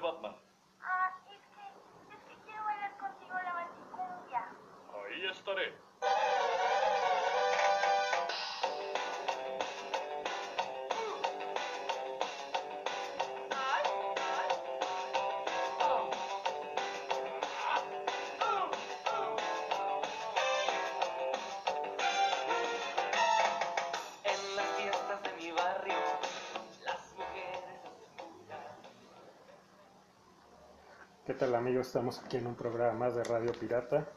de tal amigos? Estamos aquí en un programa más de Radio Pirata.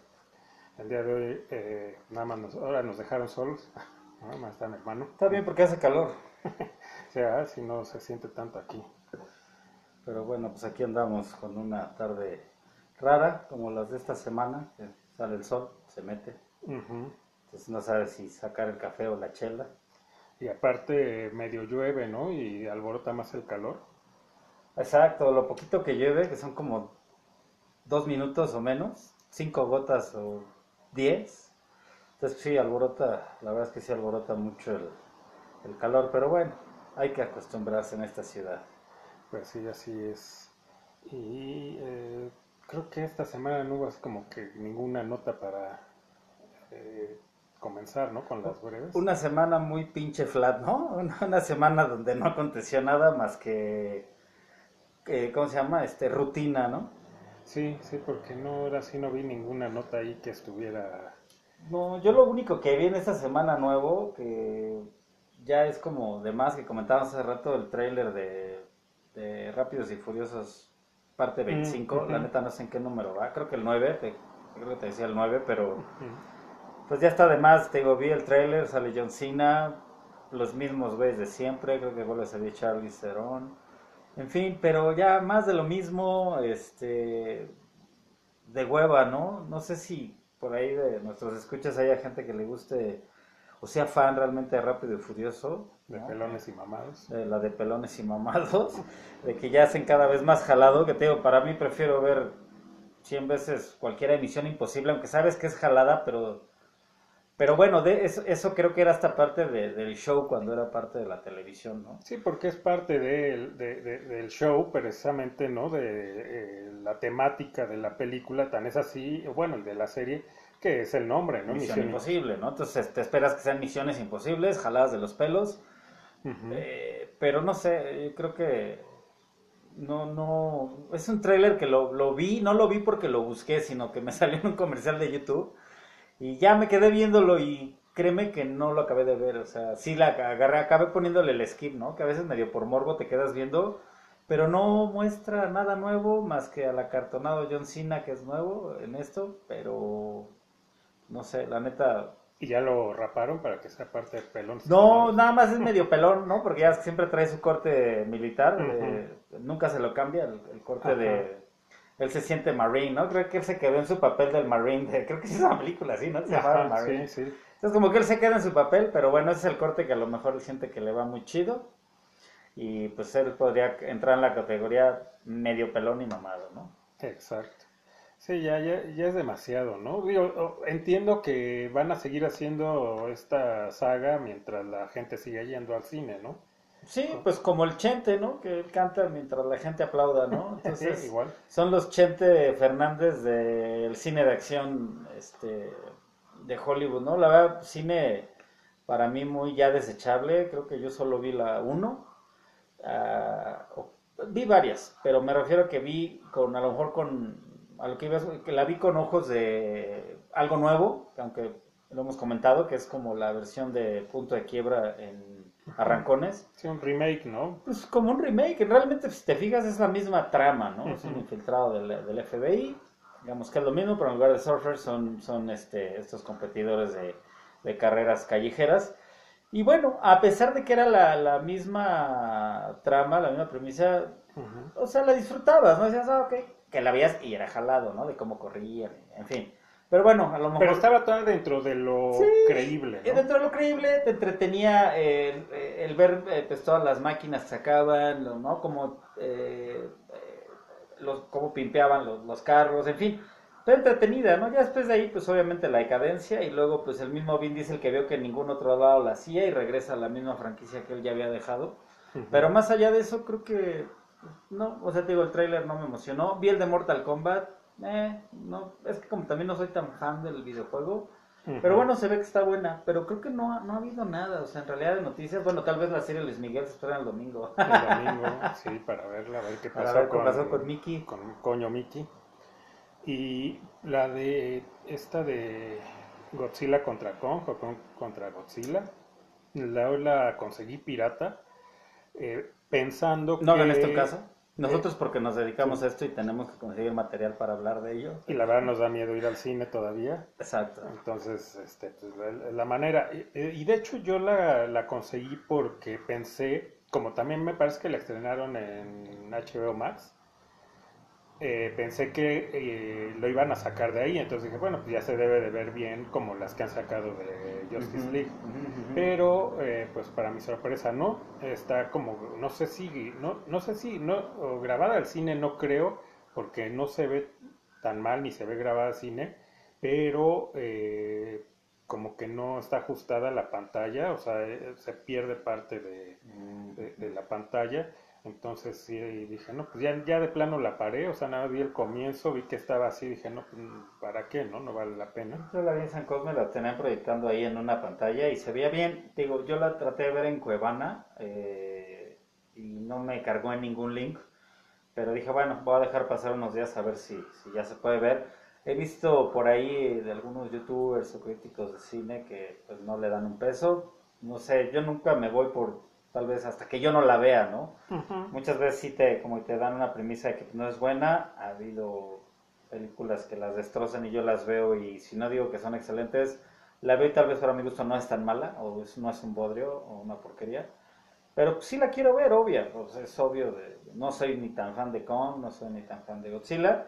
El día de hoy eh, nada más nos, ahora nos dejaron solos. Nada más está mi hermano. Está bien porque hace calor. O sea, si no se siente tanto aquí. Pero bueno, pues aquí andamos con una tarde rara, como las de esta semana, que sale el sol, se mete. Ujú. Entonces no sabes si sacar el café o la chela. Y aparte medio llueve, ¿no? Y alborota más el calor. Exacto, lo poquito que llueve, que son como dos minutos o menos, cinco gotas o diez. Entonces sí, alborota, la verdad es que sí alborota mucho el, el calor, pero bueno, hay que acostumbrarse en esta ciudad. Pues sí, así es. Y eh, creo que esta semana no hubo así como que ninguna nota para eh, comenzar, ¿no? Con las breves. Una semana muy pinche flat, ¿no? Una, una semana donde no aconteció nada más que, que, ¿cómo se llama? Este, rutina, ¿no? Sí, sí, porque no, ahora sí no vi ninguna nota ahí que estuviera... No, yo lo único que vi en esta semana nuevo, que ya es como de más que comentábamos hace rato, el tráiler de, de Rápidos y Furiosos parte 25, ujú. la neta no sé en qué número va, creo que el 9, te- creo que te decía el 9, pero Mm, pues ya está de más, te digo, vi el tráiler, sale John Cena, los mismos güeyes de siempre, creo que vuelve a salir Charlie Theron, en fin, pero ya más de lo mismo, este, de hueva, ¿no? No sé si por ahí de nuestros escuchas haya gente que le guste o sea fan realmente de Rápido y Furioso, De pelones y mamados. de la de pelones y mamados, de que ya hacen cada vez más jalado, que te digo, para mí prefiero ver 100 veces cualquier emisión imposible, aunque sabes que es jalada, pero pero bueno, de eso, eso creo que era hasta parte de- del show cuando era parte de la televisión, ¿no? Sí, porque es parte del- de- de- del show, precisamente, ¿no? De eh, la temática de la película, tan es así, bueno, el de la serie, que es el nombre, ¿no? Misión imposible, ¿no? Entonces te esperas que sean misiones imposibles, jaladas de los pelos. Eh, pero no sé, yo creo que no, no, es un tráiler que lo, lo vi, no lo vi porque lo busqué, sino que me salió en un comercial de YouTube y ya me quedé viéndolo y créeme que no lo acabé de ver, o sea, sí la agarré, acabé poniéndole el skip, ¿no? Que a veces medio por morbo te quedas viendo, pero no muestra nada nuevo más que al acartonado John Cena que es nuevo en esto, pero no sé, la neta Y ya lo raparon para que sea parte de pelones. y no, nada más es medio pelón, ¿no? Porque ya siempre trae su corte militar, de- nunca se lo cambia el, el corte Ajá. de... Él se siente Marine, ¿no? Creo que él se quedó en su papel del Marine, de- creo que es una película así, ¿no? Se llamaba Ajá, Marine. sí, sí. Entonces como que él se queda en su papel, pero bueno, ese es el corte que a lo mejor él siente que le va muy chido. Y pues él podría entrar en la categoría medio pelón y mamado, ¿no? Exacto. Sí, ya, ya, ya es demasiado, ¿no? Digo, entiendo que van a seguir haciendo esta saga mientras la gente siga yendo al cine, ¿no? Sí, pues como el Chente, ¿no? Que él canta mientras la gente aplauda, ¿no? Entonces, Sí, igual. Son los Chente Fernández del cine de acción este, de Hollywood, ¿no? La verdad, cine para mí muy ya desechable. Creo que yo solo vi la 1. vi varias, pero me refiero a que vi con, a lo mejor con, a lo que ibas, que la vi con ojos de algo nuevo, que aunque lo hemos comentado, que es como la versión de Punto de Quiebra en Arrancones. Sí, un remake, ¿no? Pues como un remake, realmente si te fijas es la misma trama, ¿no? Es un infiltrado del, del FBI, digamos que es lo mismo, pero en lugar de surfers son, son este, estos competidores de, de carreras callejeras. Y bueno, a pesar de que era la, la misma trama, la misma premisa, Ujú. o sea, la disfrutabas, ¿no? Decías, ah, ok, que la veías y era jalado, ¿no? De cómo corrían, en fin. Pero bueno, a lo mejor... Pero estaba todo dentro de lo Sí, creíble, ¿no? dentro de lo creíble te entretenía el, el ver eh, pues, todas las máquinas que sacaban, lo- ¿no? Como, eh, los, cómo pimpeaban los, los carros, en fin. Fue entretenida, ¿no? Ya después de ahí, pues obviamente la decadencia y luego pues el mismo Vin Diesel que vio que ningún otro lado la hacía y regresa a la misma franquicia que él ya había dejado. Pero más allá de eso, creo que no, o sea, te digo, el tráiler no me emocionó. Vi el de Mortal Kombat, eh, no, es que como también no soy tan fan del videojuego, pero bueno, se ve que está buena, pero creo que no, ha- no ha habido nada, o sea, en realidad de noticias, bueno, tal vez la serie Luis Miguel se estrena el domingo. El domingo, sí, para verla, a ver qué pasó, ver qué con, pasó con Mickey. con Coño Mickey. Y la de esta de Godzilla contra Kong o Kong contra Godzilla, la, la conseguí pirata, eh, pensando No que... en este caso. Nosotros porque nos dedicamos a esto y tenemos que conseguir material para hablar de ello. Y la verdad nos da miedo ir al cine todavía. Exacto. Entonces, este, pues, la, la manera, y, y de hecho yo la, la conseguí porque pensé, como también me parece que la estrenaron en HBO Max, eh, pensé que eh, lo iban a sacar de ahí, entonces dije, bueno, pues ya se debe de ver bien como las que han sacado de Justice Ujú, League. Pero, eh, pues para mi sorpresa no, está como, no sé si, no, no sé si, no, grabada al cine no creo, porque no se ve tan mal ni se ve grabada al cine, pero eh, como que no está ajustada la pantalla, o sea, eh, se pierde parte de, de- de la pantalla. Entonces sí dije, no, pues ya, ya de plano la paré, o sea, nada, vi el comienzo, vi que estaba así, dije, no, pues, ¿para qué? No, no vale la pena. Yo la vi en San Cosme, la tenían proyectando ahí en una pantalla y se veía bien. Digo, yo la traté de ver en Cuevana eh, y no me cargó en ningún link. Pero dije, bueno, voy a dejar pasar unos días a ver si, si ya se puede ver. He visto por ahí de algunos youtubers o críticos de cine que pues no le dan un peso. No sé, yo nunca me voy por tal vez hasta que yo no la vea, ¿no? Muchas veces sí te, como te dan una premisa de que no es buena. Ha habido películas que las destrozan y yo las veo y si no digo que son excelentes, la veo y tal vez para mi gusto no es tan mala o es- no es un bodrio o una porquería. Pero pues, sí la quiero ver, obvia. pues, es obvio. De, no soy ni tan fan de Kong, no soy ni tan fan de Godzilla.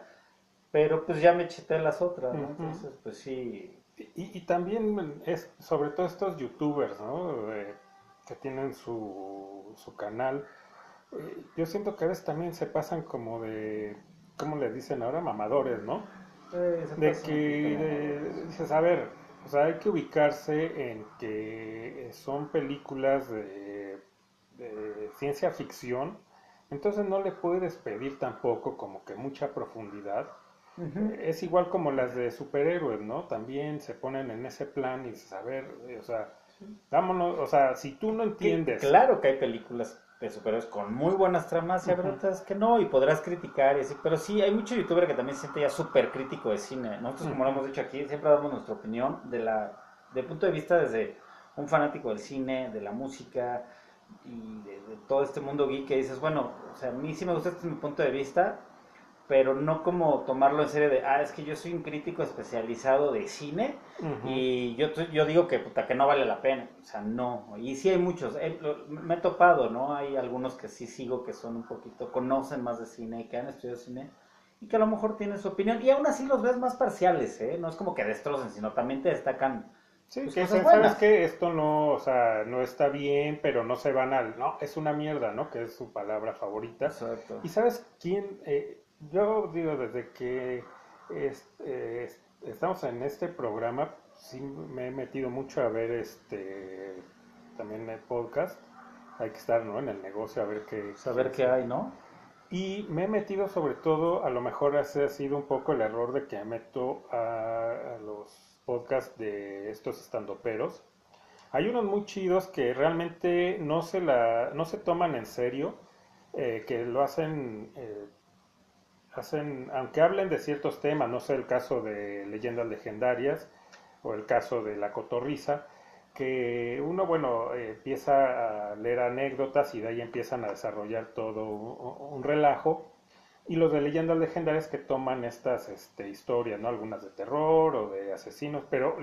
Pero pues ya me cheté las otras, ¿no? Entonces, pues sí. Y, y también es sobre todo estos youtubers, ¿no? Eh, que tienen su, su canal. Eh, yo siento que a veces también se pasan como de, ¿cómo le dicen ahora? Mamadores, ¿no? Eh, De que dices, a ver, o sea, hay que ubicarse en que son películas de, de ciencia ficción, entonces no le puedes pedir tampoco como que mucha profundidad. Ujú. Es igual como las de superhéroes, ¿no? También se ponen en ese plan y dices, a ver, eh, o sea, vámonos, o sea, si tú no Que- entiendes, Claro que hay películas de superhéroes con muy buenas tramas y habrá Ujú. otras que no, y podrás criticar y así, pero sí, hay mucho youtuber que también se siente ya súper crítico de cine. Nosotros, como lo hemos dicho aquí, siempre damos nuestra opinión de la, de punto de vista desde un fanático del cine, de la música y de, de todo este mundo geek que dices, bueno, o sea, a mí sí me gusta este es mi punto de vista, pero no como tomarlo en serio de, ah, es que yo soy un crítico especializado de cine y yo, yo digo que, puta, que no vale la pena. O sea, no. Y sí hay muchos. eh, me he topado, ¿no? Hay algunos que sí sigo que son un poquito, conocen más de cine, que han estudiado cine y que a lo mejor tienen su opinión. Y aún así los ves más parciales, ¿eh? No es como que destrocen, sino también te destacan. Sí, pues, que dicen, ¿sabes que Esto no, o sea, no está bien, pero no se van al, no, es una mierda, ¿no? Que es su palabra favorita. Exacto. ¿Y sabes quién? Eh, yo digo, desde que es- eh, es- estamos en este programa, sí me he metido mucho a ver este también el podcast. Hay que estar, ¿no? En el negocio a ver qué... Saber qué hay, ¿no? Y me he metido sobre todo, a lo mejor ese ha sido un poco el error de que me meto a, a los podcasts de estos estandoperos. Hay unos muy chidos que realmente no se, la, no se toman en serio, eh, que lo hacen, eh, hacen, aunque hablen de ciertos temas, no sé el caso de leyendas legendarias o el caso de la cotorriza, que uno, bueno, empieza a leer anécdotas y de ahí empiezan a desarrollar todo un, un relajo. Y los de leyendas legendarias que toman estas este, historias, ¿no? Algunas de terror o de asesinos, pero,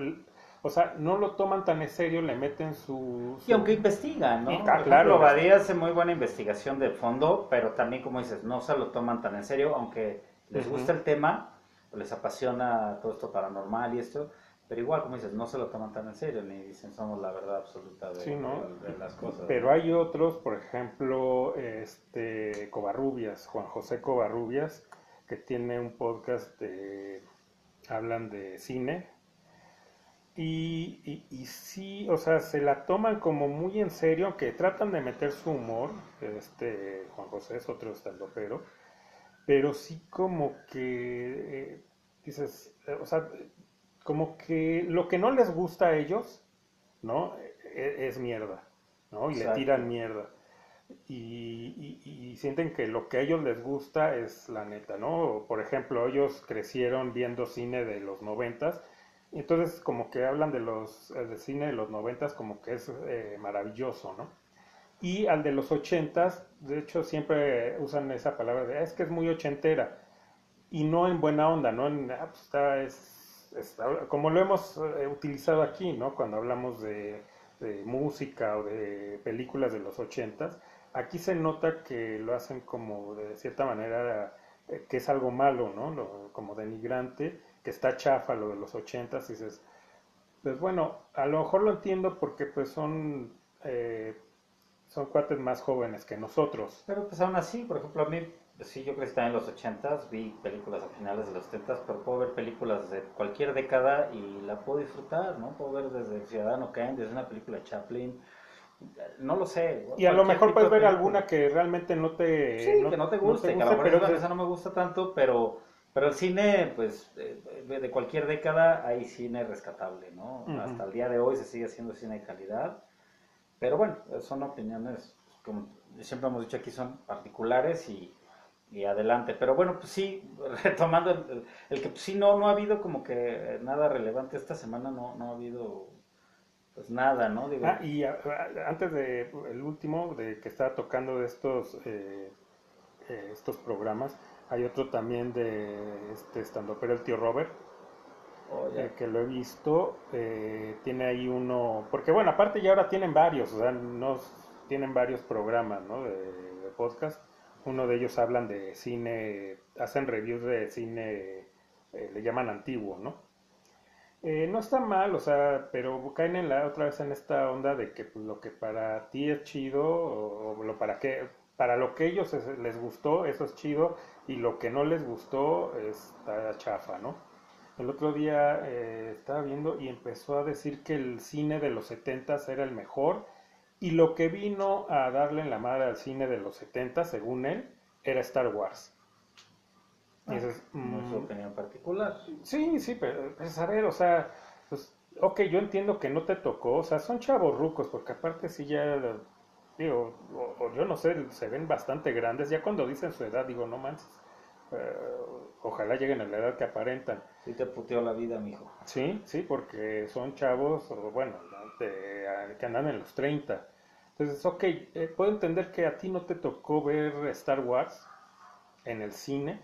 o sea, no lo toman tan en serio, le meten su... Y aunque investigan, ¿no? Y, ah, claro. Badía hace muy buena investigación de fondo, pero también, como dices, no se lo toman tan en serio, aunque les gusta el tema, les apasiona todo esto paranormal y esto, pero igual, como dices, no se lo toman tan en serio, ni dicen somos la verdad absoluta de, Sí, ¿no? de- de las cosas. Pero hay otros, por ejemplo, este Covarrubias, Juan José Covarrubias, que tiene un podcast de hablan de cine Y, y, y sí, o sea, se la toman como muy en serio, aunque tratan de meter su humor, este Juan José es otro estandopero, pero sí como que, eh, dices, eh, o sea, como que lo que no les gusta a ellos, ¿no? E- Es, mierda, ¿no? Y Exacto. le tiran mierda. Y, y- y sienten que lo que a ellos les gusta es la neta, ¿no? Por ejemplo, ellos crecieron viendo cine de los noventas, entonces como que hablan de los eh, de cine de los noventas como que es eh, maravilloso, ¿no? Y al de los ochentas, de hecho siempre usan esa palabra de, "Ah, es que es muy ochentera, y no en buena onda, ¿no? En, "Ah, pues está, es, está- como lo hemos eh, utilizado aquí, ¿no? Cuando hablamos de, de música o de películas de los ochentas, aquí se nota que lo hacen como de cierta manera eh, que es algo malo, ¿no? Lo- como denigrante, que está chafa lo de los ochentas, y dices, pues bueno, a lo mejor lo entiendo porque pues son, eh, son cuates más jóvenes que nosotros. Pero pues aún así, por ejemplo, a mí, pues, sí, yo crecí también en los 80s, vi películas a finales de los 70s, pero puedo ver películas de cualquier década y la puedo disfrutar, ¿no? Puedo ver desde Ciudadano Kane, desde una película de Chaplin, no lo sé. Y a lo mejor puedes de ver alguna que realmente no te, Sí, que no te guste, que a lo mejor pero esa no me gusta tanto, pero, pero el cine, pues, de cualquier década hay cine rescatable, ¿no? Hasta el día de hoy se sigue haciendo cine de calidad, pero bueno, son opiniones, como siempre hemos dicho aquí, son particulares y, y adelante. Pero bueno, pues sí, retomando el, el- el que pues, sí no, no ha habido como que nada relevante esta semana, no, no ha habido pues nada, ¿no? Digo, Ah, y a- a- antes de el último, de que estaba tocando de estos, eh, eh, estos programas, hay otro también de este estando, pero el tío Robert, oh, eh, que lo he visto, eh, tiene ahí uno, porque bueno, aparte ya ahora tienen varios, o sea, no tienen varios programas, ¿no? De, de podcast. Uno de ellos hablan de cine, hacen reviews de cine, eh, le llaman antiguo, ¿no? Eh, no está mal, o sea, pero caen en la otra vez en esta onda de que pues, lo que para ti es chido o, o lo para que para lo que ellos es- les gustó, eso es chido y lo que no les gustó está chafa, ¿no? El otro día eh, estaba viendo y empezó a decir que el cine de los 70 era el mejor y lo que vino a darle en la madre al cine de los 70, según él, era Star Wars. Y no es su mm, opinión particular. Sí, sí, pero pues, a ver, o sea, pues, ok, yo entiendo que no te tocó, o sea, son chavos rucos, porque aparte sí ya, digo, o, o yo no sé, se ven bastante grandes, ya cuando dicen su edad, digo, no manches, eh, ojalá lleguen a la edad que aparentan. Sí te puteó la vida, mijo. Sí, sí, porque son chavos, o bueno, de- que andan en los 30. Entonces, ok, eh, puedo entender que a ti no te tocó ver Star Wars en el cine,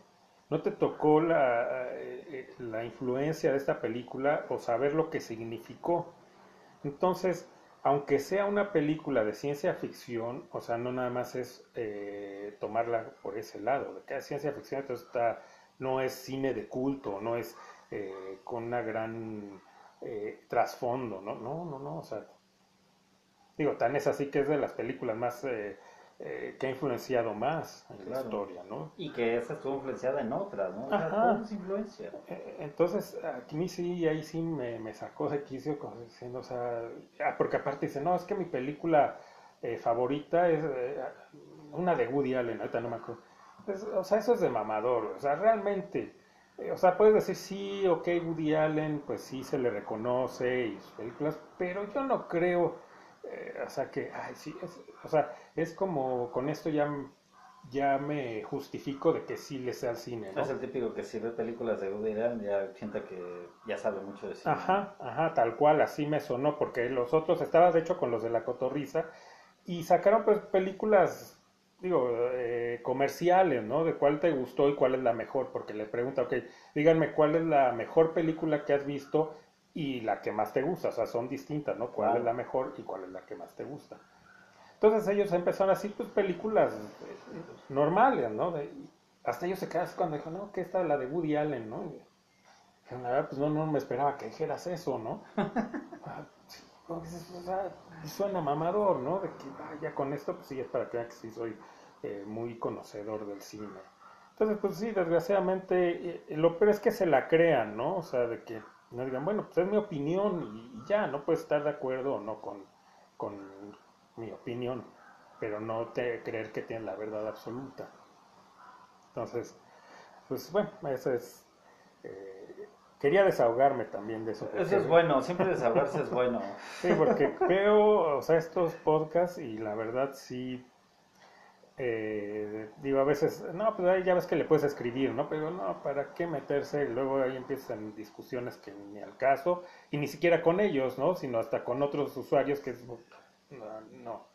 no te tocó la, eh, eh, la influencia de esta película o saber lo que significó. Entonces, aunque sea una película de ciencia ficción, o sea, no nada más es eh, tomarla por ese lado, de que ciencia ficción, entonces está, no es cine de culto, no es eh, con una gran eh, trasfondo, ¿no? No, no, no, o sea, digo, tan es así que es de las películas más eh, eh, que ha influenciado más en la historia, ¿no? Y que esa estuvo influenciada en otras, ¿no? O sea, Ajá. influencia. Eh, Entonces, a mí sí, ahí sí me, me sacó de quicio, diciendo, o sea, ah, porque aparte dice, no, es que mi película eh, favorita es eh, una de Woody Allen, ahorita no me acuerdo. Pues, o sea, eso es de mamador, o sea, realmente, o sea, puedes decir, sí, ok, Woody Allen, pues sí se le reconoce y sus películas, pero yo no creo, eh, o sea, que, ay, sí, es, o sea, es como, con esto ya, ya me justifico de que sí le sea al cine, ¿no? Es el típico que si ve películas de Woody Allen ya sienta que ya sabe mucho de cine. Ajá, ajá, tal cual, así me sonó, porque los otros, estaba de hecho con los de la cotorriza, y sacaron pues películas, digo, eh, comerciales, ¿no? De cuál te gustó y cuál es la mejor, porque le pregunta, ok, díganme cuál es la mejor película que has visto y la que más te gusta, o sea, son distintas, ¿no? ¿Cuál es la mejor y cuál es la que más te gusta? Entonces ellos empezaron así, pues películas eh, normales, ¿no? De- hasta ellos se quedaron cuando dijo, no, que esta es la de Woody Allen, ¿no? Y la verdad, pues no, no me esperaba que dijeras eso, ¿no? Ah, o sea, suena mamador, ¿no? De que vaya con esto, pues sí, es para que vean que sí soy eh, muy conocedor del cine. Entonces, pues sí, desgraciadamente, eh, lo peor es que se la crean, ¿no? O sea, de que no digan, bueno, pues es mi opinión y, ya, no puedes estar de acuerdo o no con, con mi opinión, pero no te creer que tienen la verdad absoluta. Entonces, pues bueno, eso es... eh, quería desahogarme también de eso. Eso porque- es bueno, siempre desahogarse es bueno. Sí, porque veo, o sea, estos podcasts y la verdad sí, eh, digo a veces, no, pues ahí ya ves que le puedes escribir, ¿no? Pero no, ¿para qué meterse? Y luego ahí empiezan discusiones que ni al caso, y ni siquiera con ellos, ¿no? Sino hasta con otros usuarios que es, no. no.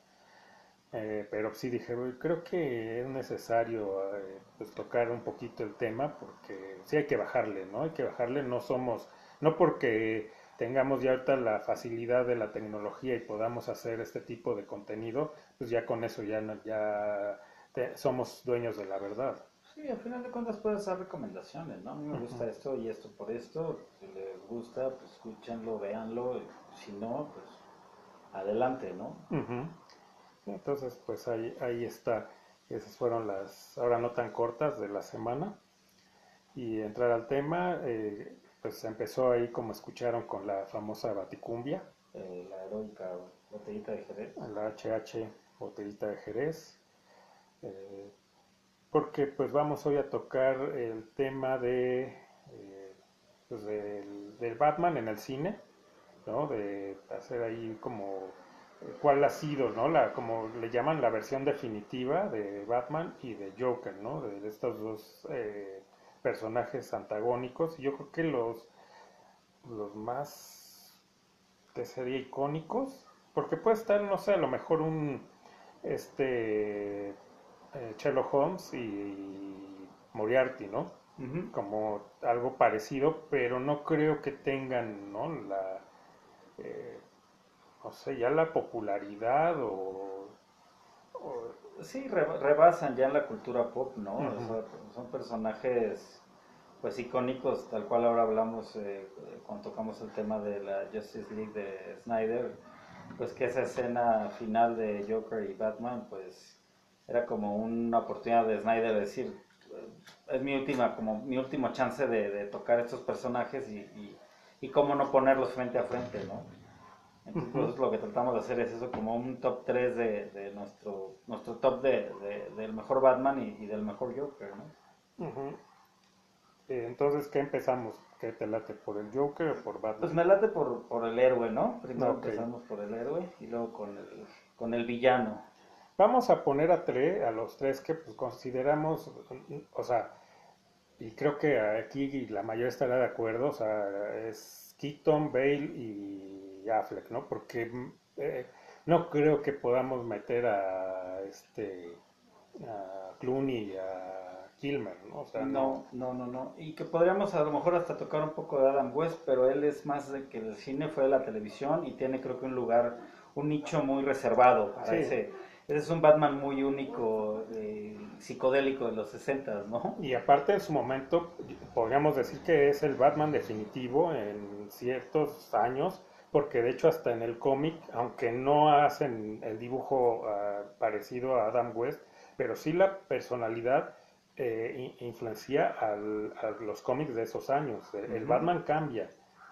Eh, pero sí dije, "Uy, creo que es necesario eh, pues, tocar un poquito el tema porque sí hay que bajarle, ¿no? Hay que bajarle, no somos, no porque tengamos ya ahorita la facilidad de la tecnología y podamos hacer este tipo de contenido, pues ya con eso ya, no- ya te- somos dueños de la verdad. Sí, al final de cuentas puedes hacer recomendaciones, ¿no? A mí me gusta esto y esto por esto. Si les gusta, pues escúchenlo, véanlo. y Si no, pues adelante, ¿no? Entonces, pues ahí, ahí está. Esas fueron las, ahora no tan cortas de la semana. Y entrar al tema, eh, pues empezó ahí como escucharon con la famosa Baticumbia, Eh, la heroica botellita de Jerez. la HH Botellita de Jerez. eh, porque pues vamos hoy a tocar el tema de, eh, pues, del, del Batman en el cine, ¿no? De hacer ahí como eh, cuál ha sido, ¿no? La, como le llaman la versión definitiva de Batman y de Joker, ¿no? De, de estos dos eh, personajes antagónicos. Yo creo que los, los más, que sería icónicos, porque puede estar, no sé, a lo mejor un, este, eh, Sherlock Holmes y Moriarty, ¿no? Como algo parecido, pero no creo que tengan, ¿no? La, eh, no sé, ya la popularidad o, o- Sí, re- rebasan ya en la cultura pop, ¿no? O Ujú. sea, son personajes pues icónicos, tal cual ahora hablamos eh, cuando tocamos el tema de la Justice League de Snyder, pues que esa escena final de Joker y Batman, pues era como una oportunidad de Snyder de decir, es mi última, como mi último chance de, de tocar estos personajes y, y, y cómo no ponerlos frente a frente, ¿no? Entonces, Ujú. pues, lo que tratamos de hacer es eso, como un top 3 de, de nuestro, nuestro top de, de- del mejor Batman y, y del mejor Joker, ¿no? Ujú. Eh, Entonces, ¿qué empezamos? ¿Qué te late por el Joker o por Batman? Pues me late por, por el héroe, ¿no? Primero Ok. empezamos por el héroe y luego con el, con el villano. Vamos a poner a tres, a los tres que pues, consideramos, o sea, y creo que aquí la mayoría estará de acuerdo, o sea, es Keaton, Bale y Affleck, ¿no? Porque mm, eh, no creo que podamos meter a este a Clooney y a Kilmer, ¿no? O sea, No, no, no, no. Y que podríamos a lo mejor hasta tocar un poco de Adam West, pero él es más de que el cine fue de la televisión y tiene creo que un lugar, un nicho muy reservado para Sí. ese. Ese es un Batman muy único, eh, psicodélico de los 60, ¿no? Y aparte en su momento podríamos decir que es el Batman definitivo en ciertos años, porque de hecho hasta en el cómic, aunque no hacen el dibujo ah, parecido a Adam West, pero sí la personalidad eh, in- influencia al- a los cómics de esos años. El. Batman cambia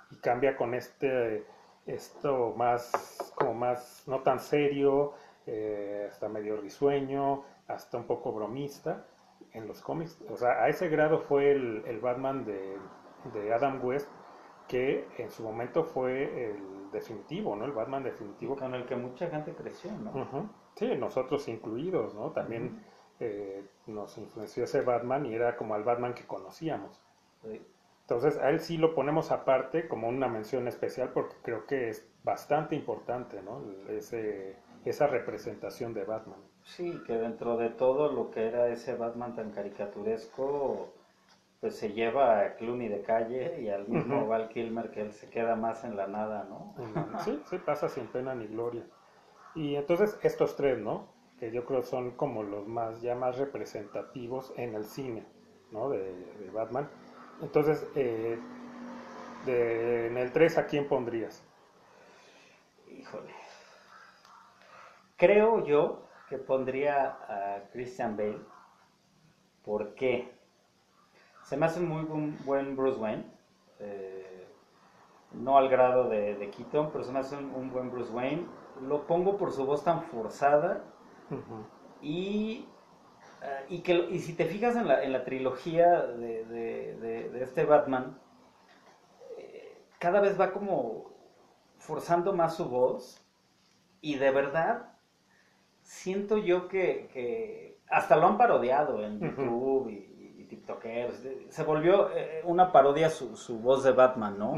y cambia con este esto más como más no tan serio, eh, hasta medio risueño, hasta un poco bromista en los cómics. O sea, a ese grado fue el, el Batman de, de Adam West, que en su momento fue el definitivo, ¿no? El Batman definitivo. Con el que mucha gente creció, ¿no? Ujú. Sí, nosotros incluidos, ¿no? También eh, nos influenció ese Batman y era como el Batman que conocíamos. Sí. Entonces, a él sí lo ponemos aparte como una mención especial porque creo que es bastante importante, ¿no? Ese, esa representación de Batman. Sí, que dentro de todo lo que era ese Batman tan caricaturesco, pues se lleva a Clooney de calle y al mismo. Val Kilmer que él se queda más en la nada, ¿no? Sí, sí, pasa sin pena ni gloria. Y entonces estos tres, ¿no? Que yo creo son como los más, ya más representativos en el cine, ¿no? De, de Batman. Entonces, eh, de- en el 3, ¿a quién pondrías? Híjole. Creo yo que pondría a Christian Bale. ¿Por qué? Se me hace muy buen, buen Bruce Wayne. eh, no al grado de, de Keaton, pero se me hace un, un buen Bruce Wayne. Lo pongo por su voz tan forzada y, eh, y, que, y si te fijas en la, en la trilogía de, de- de- de este Batman, eh, cada vez va como forzando más su voz y de verdad siento yo que, que hasta lo han parodiado en. YouTube y TikTokeros. Se volvió eh, una parodia su, su voz de Batman, ¿no?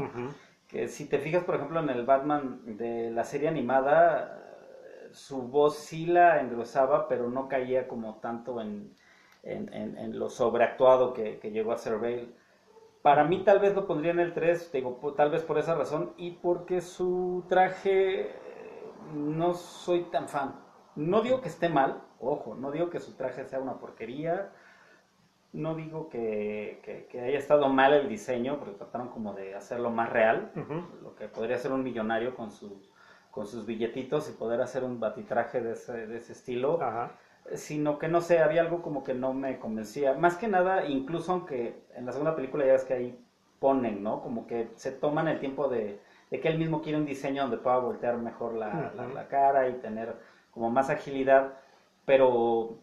Que si te fijas, por ejemplo, en el Batman de la serie animada, su voz sí la engrosaba, pero no caía como tanto en, en, en- en lo sobreactuado que, que llegó a ser Bale. Para mí tal vez lo pondría en el 3, digo, tal vez por esa razón, y porque su traje eh, no soy tan fan. No digo que esté mal, ojo, no digo que su traje sea una porquería, no digo que, que- que haya estado mal el diseño, porque trataron como de hacerlo más real, lo que podría ser un millonario con sus, con sus billetitos y poder hacer un batitraje de ese, de ese estilo, Ajá. sino que no sé, había algo como que no me convencía. Más que nada, incluso aunque en la segunda película ya ves que ahí ponen, ¿no? Como que se toman el tiempo de, de que él mismo quiere un diseño donde pueda voltear mejor la, la- Ujú. la cara y tener como más agilidad, pero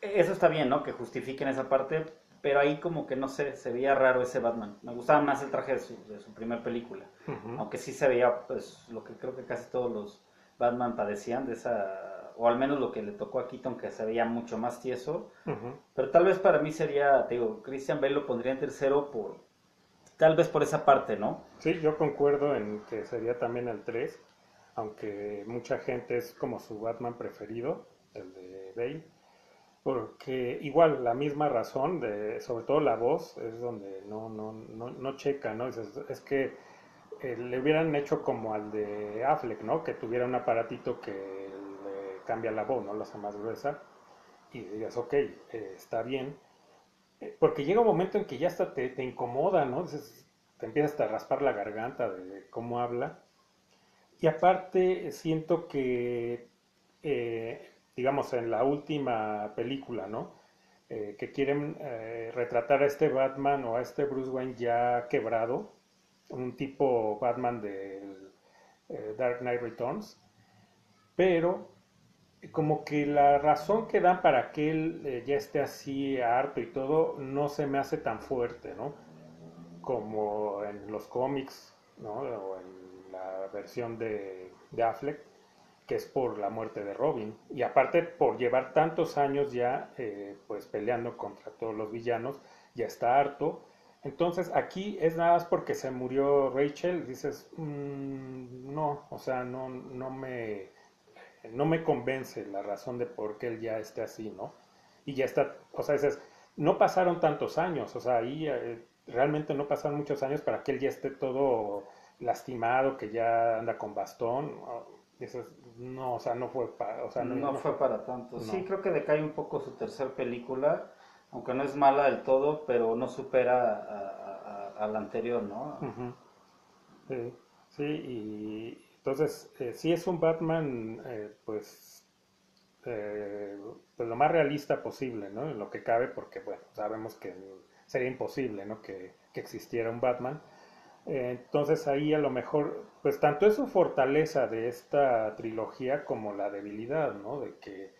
eso está bien, ¿no? Que justifiquen esa parte, pero ahí como que no sé, se veía raro ese Batman. Me gustaba más el traje de su, de su primera película, aunque sí se veía pues lo que creo que casi todos los Batman padecían de esa, o al menos lo que le tocó a Keaton que se veía mucho más tieso, pero tal vez para mí sería, te digo, Christian Bale lo pondría en tercero por, tal vez por esa parte, ¿no? Sí, yo concuerdo en que sería también el 3, aunque mucha gente es como su Batman preferido, el de Bale, porque igual la misma razón, de, sobre todo la voz, es donde no, no, no, no checa, ¿no? Dices, es que eh, le hubieran hecho como al de Affleck, ¿no? Que tuviera un aparatito que cambia la voz, ¿no? Lo hace más gruesa, y digas, ok, eh, está bien, eh, porque llega un momento en que ya hasta te, te incomoda, ¿no? Te empiezas a raspar la garganta de cómo habla. Y aparte siento que, digamos, en la última película, ¿no? Eh, que quieren eh, retratar a este Batman o a este Bruce Wayne ya quebrado, un tipo Batman del eh, Dark Knight Returns, pero como que la razón que dan para que él ya esté así harto y todo no se me hace tan fuerte, ¿no? Como en los cómics, ¿no? O en la versión de, de Affleck, que es por la muerte de Robin. Y aparte por llevar tantos años ya, eh, pues peleando contra todos los villanos, ya está harto. Entonces aquí es nada más porque se murió Rachel, dices, "Mm, no, o sea, no, no me no me convence la razón de por qué él ya esté así, ¿no? Y ya está, o sea, dices, no pasaron tantos años, o sea, ahí eh, realmente no pasaron muchos años para que él ya esté todo lastimado, que ya anda con bastón. dices, no, o sea, no fue para, o sea, no, no, no fue para tanto. No. Sí, creo que decae un poco su tercer película, aunque no es mala del todo, pero no supera a, a- a- a la anterior, ¿no? Sí, sí, y entonces eh, sí es un Batman, eh, pues, eh, pues lo más realista posible, ¿no? En lo que cabe, porque, bueno, sabemos que sería imposible, ¿no? Que, que existiera un Batman. Entonces ahí a lo mejor, pues tanto es su fortaleza de esta trilogía como la debilidad, ¿no? De que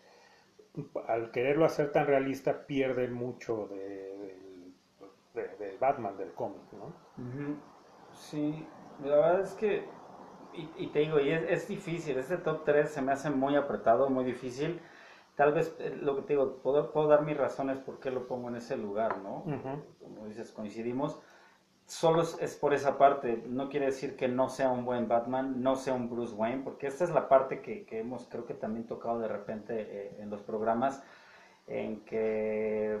al quererlo hacer tan realista pierde mucho de, del- de- de Batman del cómic, ¿no? Sí, la verdad es que, y, y te digo, y es, es difícil, este top 3 se me hace muy apretado, muy difícil. Tal vez eh, lo que te digo, puedo, puedo dar mis razones por qué lo pongo en ese lugar, ¿no? Como dices, coincidimos. Solo es, es por esa parte, no quiere decir que no sea un buen Batman, no sea un Bruce Wayne, porque esta es la parte que, que hemos, creo que también tocado de repente eh, en los programas, en que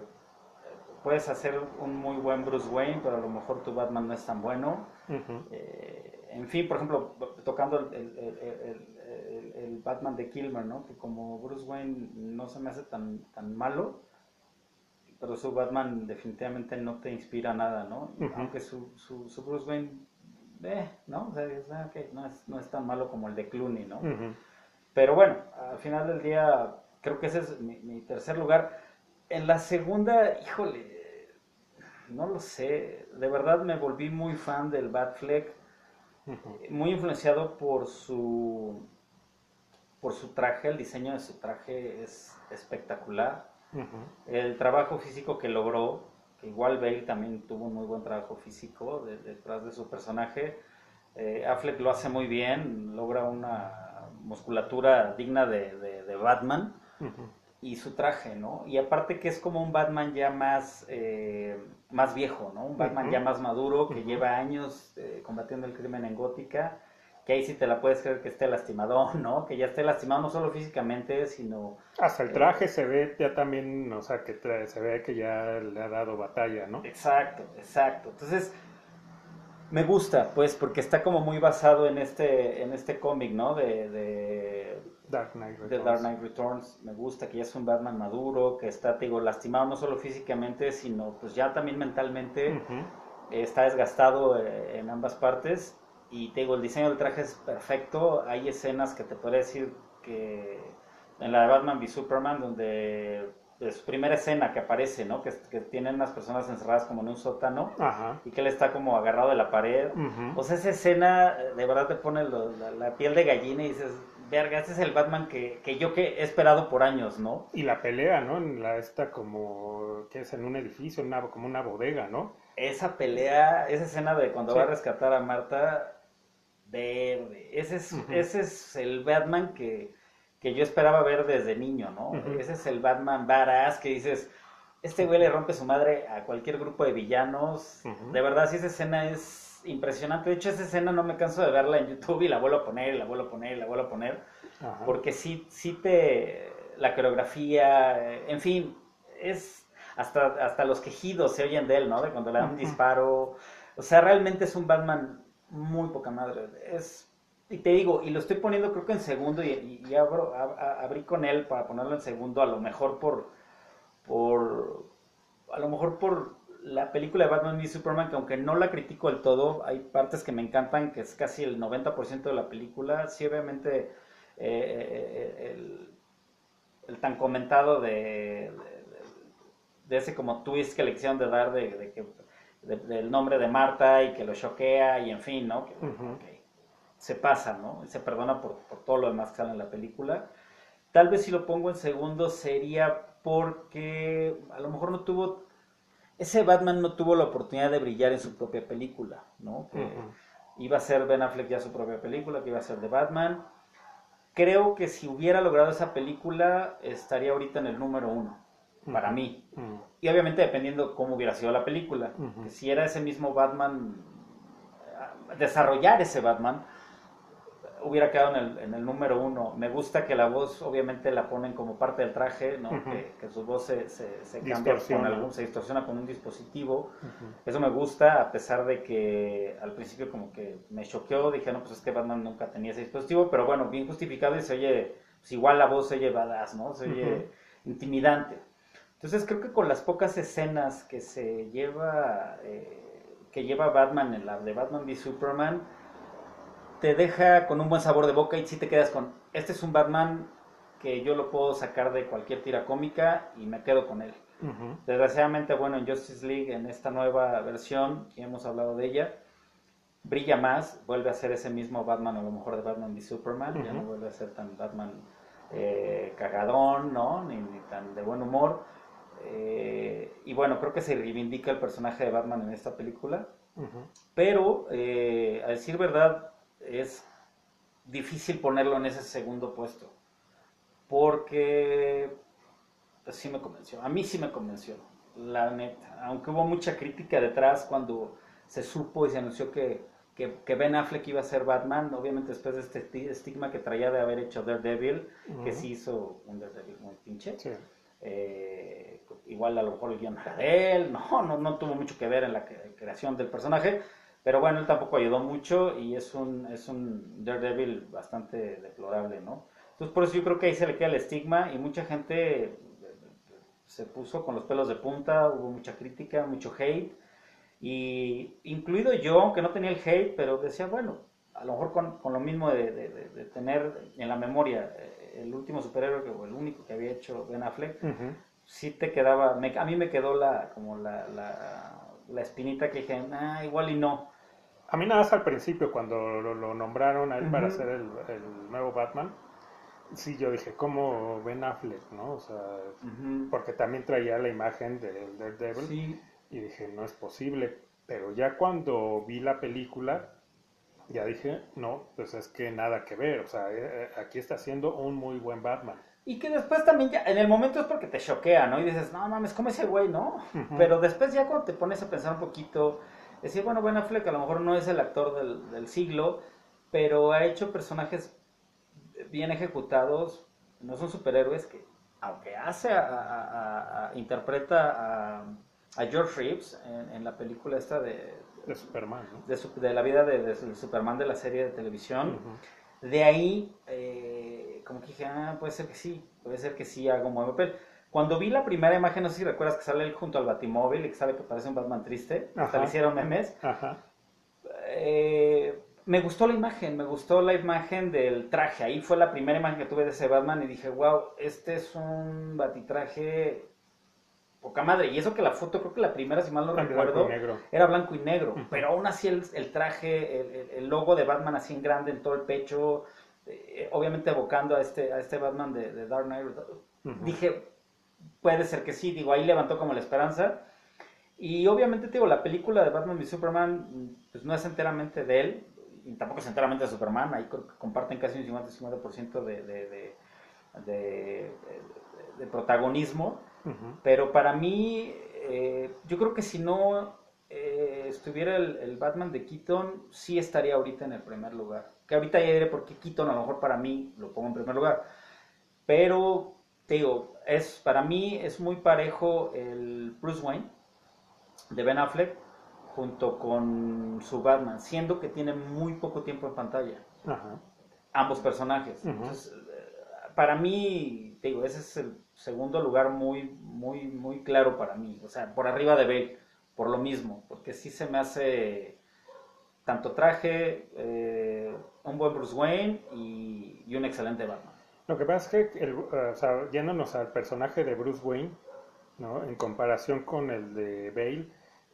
puedes hacer un muy buen Bruce Wayne, pero a lo mejor tu Batman no es tan bueno. Eh, en fin, por ejemplo, tocando el- el- el- el Batman de Kilmer, ¿no? Que como Bruce Wayne no se me hace tan, tan malo, pero su Batman definitivamente no te inspira nada, ¿no? Aunque su, su, su Bruce Wayne, eh, ¿no? O sea, es, no, es, no es tan malo como el de Clooney, ¿no? Pero bueno, al final del día, creo que ese es mi, mi tercer lugar. En la segunda, híjole, no lo sé, de verdad me volví muy fan del Batfleck, muy influenciado por su por su traje, el diseño de su traje es espectacular. El trabajo físico que logró, que igual Bale también tuvo un muy buen trabajo físico de- detrás de su personaje. Eh, Affleck lo hace muy bien, logra una musculatura digna de, de- de Batman y su traje, ¿no? Y aparte que es como un Batman ya más, eh, más viejo, ¿no? Un Batman ya más maduro, que lleva años eh, combatiendo el crimen en Gótica, que ahí sí te la puedes creer que esté lastimado, ¿no? Que ya esté lastimado no solo físicamente, sino... Hasta el traje se ve ya también, o sea, que trae- se ve que ya le ha dado batalla, ¿no? Exacto, exacto. Entonces, me gusta, pues, porque está como muy basado en este, en este cómic, ¿no? De, de, Dark Knight de Returns. Dark Knight Returns. Me gusta que ya es un Batman maduro, que está, te digo, lastimado no solo físicamente, sino pues ya también mentalmente. Eh, está desgastado eh, en ambas partes. Y te digo, el diseño del traje es perfecto. Hay escenas que te podría decir que en la de Batman v Superman, donde es su primera escena que aparece, ¿no? Que, que tienen unas personas encerradas como en un sótano Ajá. y que él está como agarrado de la pared. Ujú. O sea, esa escena eh, de verdad te pone lo- la, la piel de gallina y dices, verga, este es el Batman que, que yo que he esperado por años, ¿no? Y la pelea, ¿no? En la esta como que es en un edificio, una, como una bodega, ¿no? Esa pelea, esa escena de cuando Sí. va a rescatar a Marta, verde. Ese es, ese es el Batman que, que yo esperaba ver desde niño, ¿no? Ese es el Batman badass que dices, este güey le rompe su madre a cualquier grupo de villanos. De verdad, sí, esa escena es impresionante. De hecho, esa escena no me canso de verla en YouTube y la vuelvo a poner, y la vuelvo a poner, y la vuelvo a poner. Porque sí, sí te... La coreografía, en fin, es... Hasta, hasta los quejidos se oyen de él, ¿no? De cuando le dan un disparo. O sea, realmente es un Batman muy poca madre. Es... Y te digo, y lo estoy poniendo creo que en segundo y, y- abro, abrí con él para ponerlo en segundo, a lo mejor por... por a lo mejor por la película de Batman y Superman, que aunque no la critico del todo, hay partes que me encantan, que es casi el 90% de la película. Sí, obviamente, eh, eh, el, el tan comentado de, de, ese como twist que le quisieron de dar de, de que, de- del nombre de Marta y que lo choquea y en fin, ¿no? Que, Ujú. ok, se pasa, ¿no? Se perdona por, por todo lo demás que sale en la película. Tal vez si lo pongo en segundo sería porque a lo mejor no tuvo, ese Batman no tuvo la oportunidad de brillar en su propia película, ¿no? Que Ujú. iba a ser Ben Affleck ya su propia película, que iba a ser de Batman. Creo que si hubiera logrado esa película estaría ahorita en el número uno, para Ujú. mí. Y obviamente dependiendo cómo hubiera sido la película. Que si era ese mismo Batman, eh, desarrollar ese Batman, hubiera quedado en el, en el número uno. Me gusta que la voz obviamente la ponen como parte del traje, ¿no? Que, que su voz se, se, se cambia con algún, se distorsiona con un dispositivo. Eso me gusta, a pesar de que al principio como que me choqueó, dije, no, pues es que Batman nunca tenía ese dispositivo, pero bueno, bien justificado y se oye, pues igual la voz se oye badass, ¿no? Se oye intimidante. Entonces creo que con las pocas escenas que se lleva, eh, que lleva Batman en la de Batman v Superman, te deja con un buen sabor de boca y si te quedas con, este es un Batman que yo lo puedo sacar de cualquier tira cómica y me quedo con él. Ujú. Desgraciadamente, bueno, en Justice League, en esta nueva versión, que hemos hablado de ella, brilla más, vuelve a ser ese mismo Batman, a lo mejor de Batman y Superman, ya no vuelve a ser tan Batman eh, cagadón, ¿no? Ni, ni tan de buen humor. Eh, y bueno, creo que se reivindica el personaje de Batman en esta película, pero eh, a decir verdad, es difícil ponerlo en ese segundo puesto, porque pues, sí me convenció, a mí sí me convenció, la neta, aunque hubo mucha crítica detrás cuando se supo y se anunció que, que, que Ben Affleck iba a ser Batman, obviamente después de este esti- estigma que traía de haber hecho Daredevil, que Ujú. sí hizo un Daredevil muy pinche. Sí. Eh, igual a lo mejor el guion no era de él, no, no, no tuvo mucho que ver en la cre- creación del personaje, pero bueno, él tampoco ayudó mucho y es un, es un Daredevil bastante deplorable, ¿no? Entonces por eso yo creo que ahí se le queda el estigma y mucha gente eh, se puso con los pelos de punta, hubo mucha crítica, mucho hate, y incluido yo, aunque no tenía el hate, pero decía, bueno, a lo mejor con, con lo mismo de, de- de- de tener en la memoria eh, el último superhéroe que- o el único que había hecho Ben Affleck, Ujú. Sí te quedaba, me- a mí me quedó la, como la, la, la espinita que dije, ah, igual y no. A mí nada más al principio, cuando lo, lo nombraron a él para ser el, el nuevo Batman, sí yo dije, ¿cómo Ben Affleck, no? O sea, porque también traía la imagen del Daredevil Sí, y dije, no es posible. Pero ya cuando vi la película, ya dije, no, pues es que nada que ver. O sea, eh, eh, aquí está haciendo un muy buen Batman. Y que después también ya, en el momento es porque te choquea, ¿no? Y dices, no mames, ¿cómo ese güey, no? Pero después ya cuando te pones a pensar un poquito, decir, bueno, Ben Affleck a lo mejor no es el actor del, del siglo, pero ha hecho personajes bien ejecutados, no son superhéroes que, aunque hace, a, a- a- a- interpreta a, George Reeves en, en la película esta de, De Superman, ¿no? de, la vida de, de Superman de la serie de televisión. De ahí, eh, como que dije, ah, puede ser que sí, puede ser que sí haga un buen papel. Cuando vi la primera imagen, no sé si recuerdas que sale él junto al Batimóvil y que sabe que parece un Batman triste, hasta le hicieron memes. Ajá. Eh, me gustó la imagen, me gustó la imagen del traje. Ahí fue la primera imagen que tuve de ese Batman y dije, wow, este es un batitraje poca madre. Y eso que la foto, creo que la primera, si mal no recuerdo, era blanco y negro, pero aún así el, el traje, el- el logo de Batman así en grande en todo el pecho, eh, obviamente evocando a este, a este Batman de, de Dark Knight. Dije, puede ser que sí, digo, ahí levantó como la esperanza. Y obviamente, te digo, la película de Batman y Superman, pues no es enteramente de él, y tampoco es enteramente de Superman, ahí creo que comparten casi un 50-50% de, de, de, protagonismo. Pero para mí, eh, yo creo que si no eh, estuviera el, el Batman de Keaton, sí estaría ahorita en el primer lugar. Que ahorita ya diré por qué Keaton a lo mejor para mí lo pongo en primer lugar. Pero, te digo, es, para mí es muy parejo el Bruce Wayne de Ben Affleck junto con su Batman, siendo que tiene muy poco tiempo en pantalla Ajá. ambos personajes. Entonces, eh, para mí, te digo, ese es el segundo lugar muy, muy, muy claro para mí. O sea, por arriba de Bale, por lo mismo, porque sí se me hace tanto traje, eh, un buen Bruce Wayne y, y un excelente Batman. Lo que pasa es que, el- o sea, yéndonos al personaje de Bruce Wayne, ¿no? En comparación con el de Bale,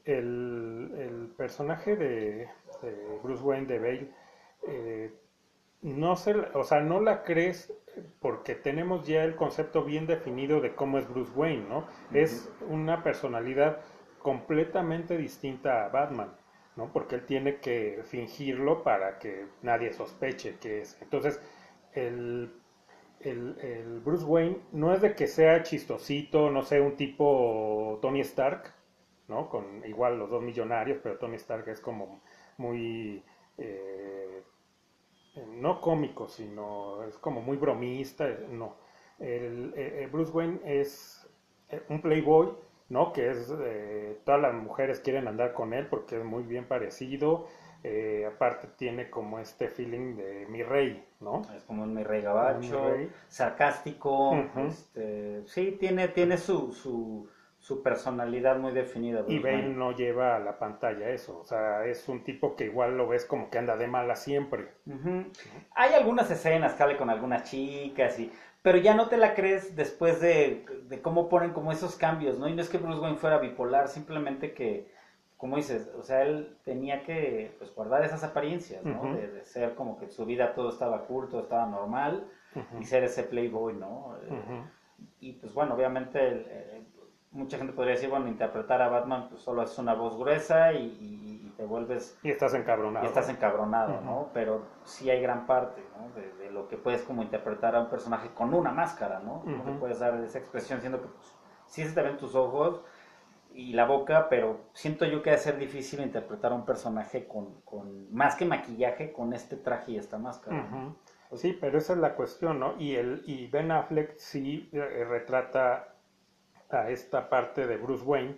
el, el personaje de, de Bruce Wayne de Bale, eh, no se, o sea, no la crees porque tenemos ya el concepto bien definido de cómo es Bruce Wayne, ¿no? Es una personalidad completamente distinta a Batman, ¿no? Porque él tiene que fingirlo para que nadie sospeche que es. Entonces, el, el, el Bruce Wayne no es de que sea chistosito, no sé, un tipo Tony Stark, ¿no? Con igual los dos millonarios, pero Tony Stark es como muy, eh, no cómico, sino es como muy bromista, no. El, eh, eh, Bruce Wayne es un playboy, ¿no? Que es, eh, todas las mujeres quieren andar con él porque es muy bien parecido, eh, aparte tiene como este feeling de mi rey, ¿no? Es como un mi rey gabacho, Mi rey. sarcástico, este, sí, tiene, tiene su, su, su personalidad muy definida. Y Bruce Bale Wayne. no lleva a la pantalla eso, o sea, es un tipo que igual lo ves como que anda de mala siempre. Hay algunas escenas que con algunas chicas, y, pero ya no te la crees después de, de cómo ponen como esos cambios, ¿no? Y no es que Bruce Wayne fuera bipolar, simplemente que, como dices, o sea, él tenía que pues, guardar esas apariencias, ¿no? De, de ser como que su vida todo estaba cool, todo estaba normal, Ujú, y ser ese playboy, ¿no? Eh, y pues bueno, obviamente el- eh, mucha gente podría decir, bueno, interpretar a Batman pues solo es una voz gruesa y- y te vuelves Y estás encabronado. y estás encabronado. ¿no? Pero sí hay gran parte, ¿no? De, de lo que puedes como interpretar a un personaje con una máscara, ¿no? No te puedes dar esa expresión siendo que pues, sí se te ven tus ojos y la boca, pero siento yo que va a ser difícil interpretar a un personaje con, con más que maquillaje, con este traje y esta máscara. Sí, pero esa es la cuestión, ¿no? Y, el, y Ben Affleck sí eh, retrata a esta parte de Bruce Wayne,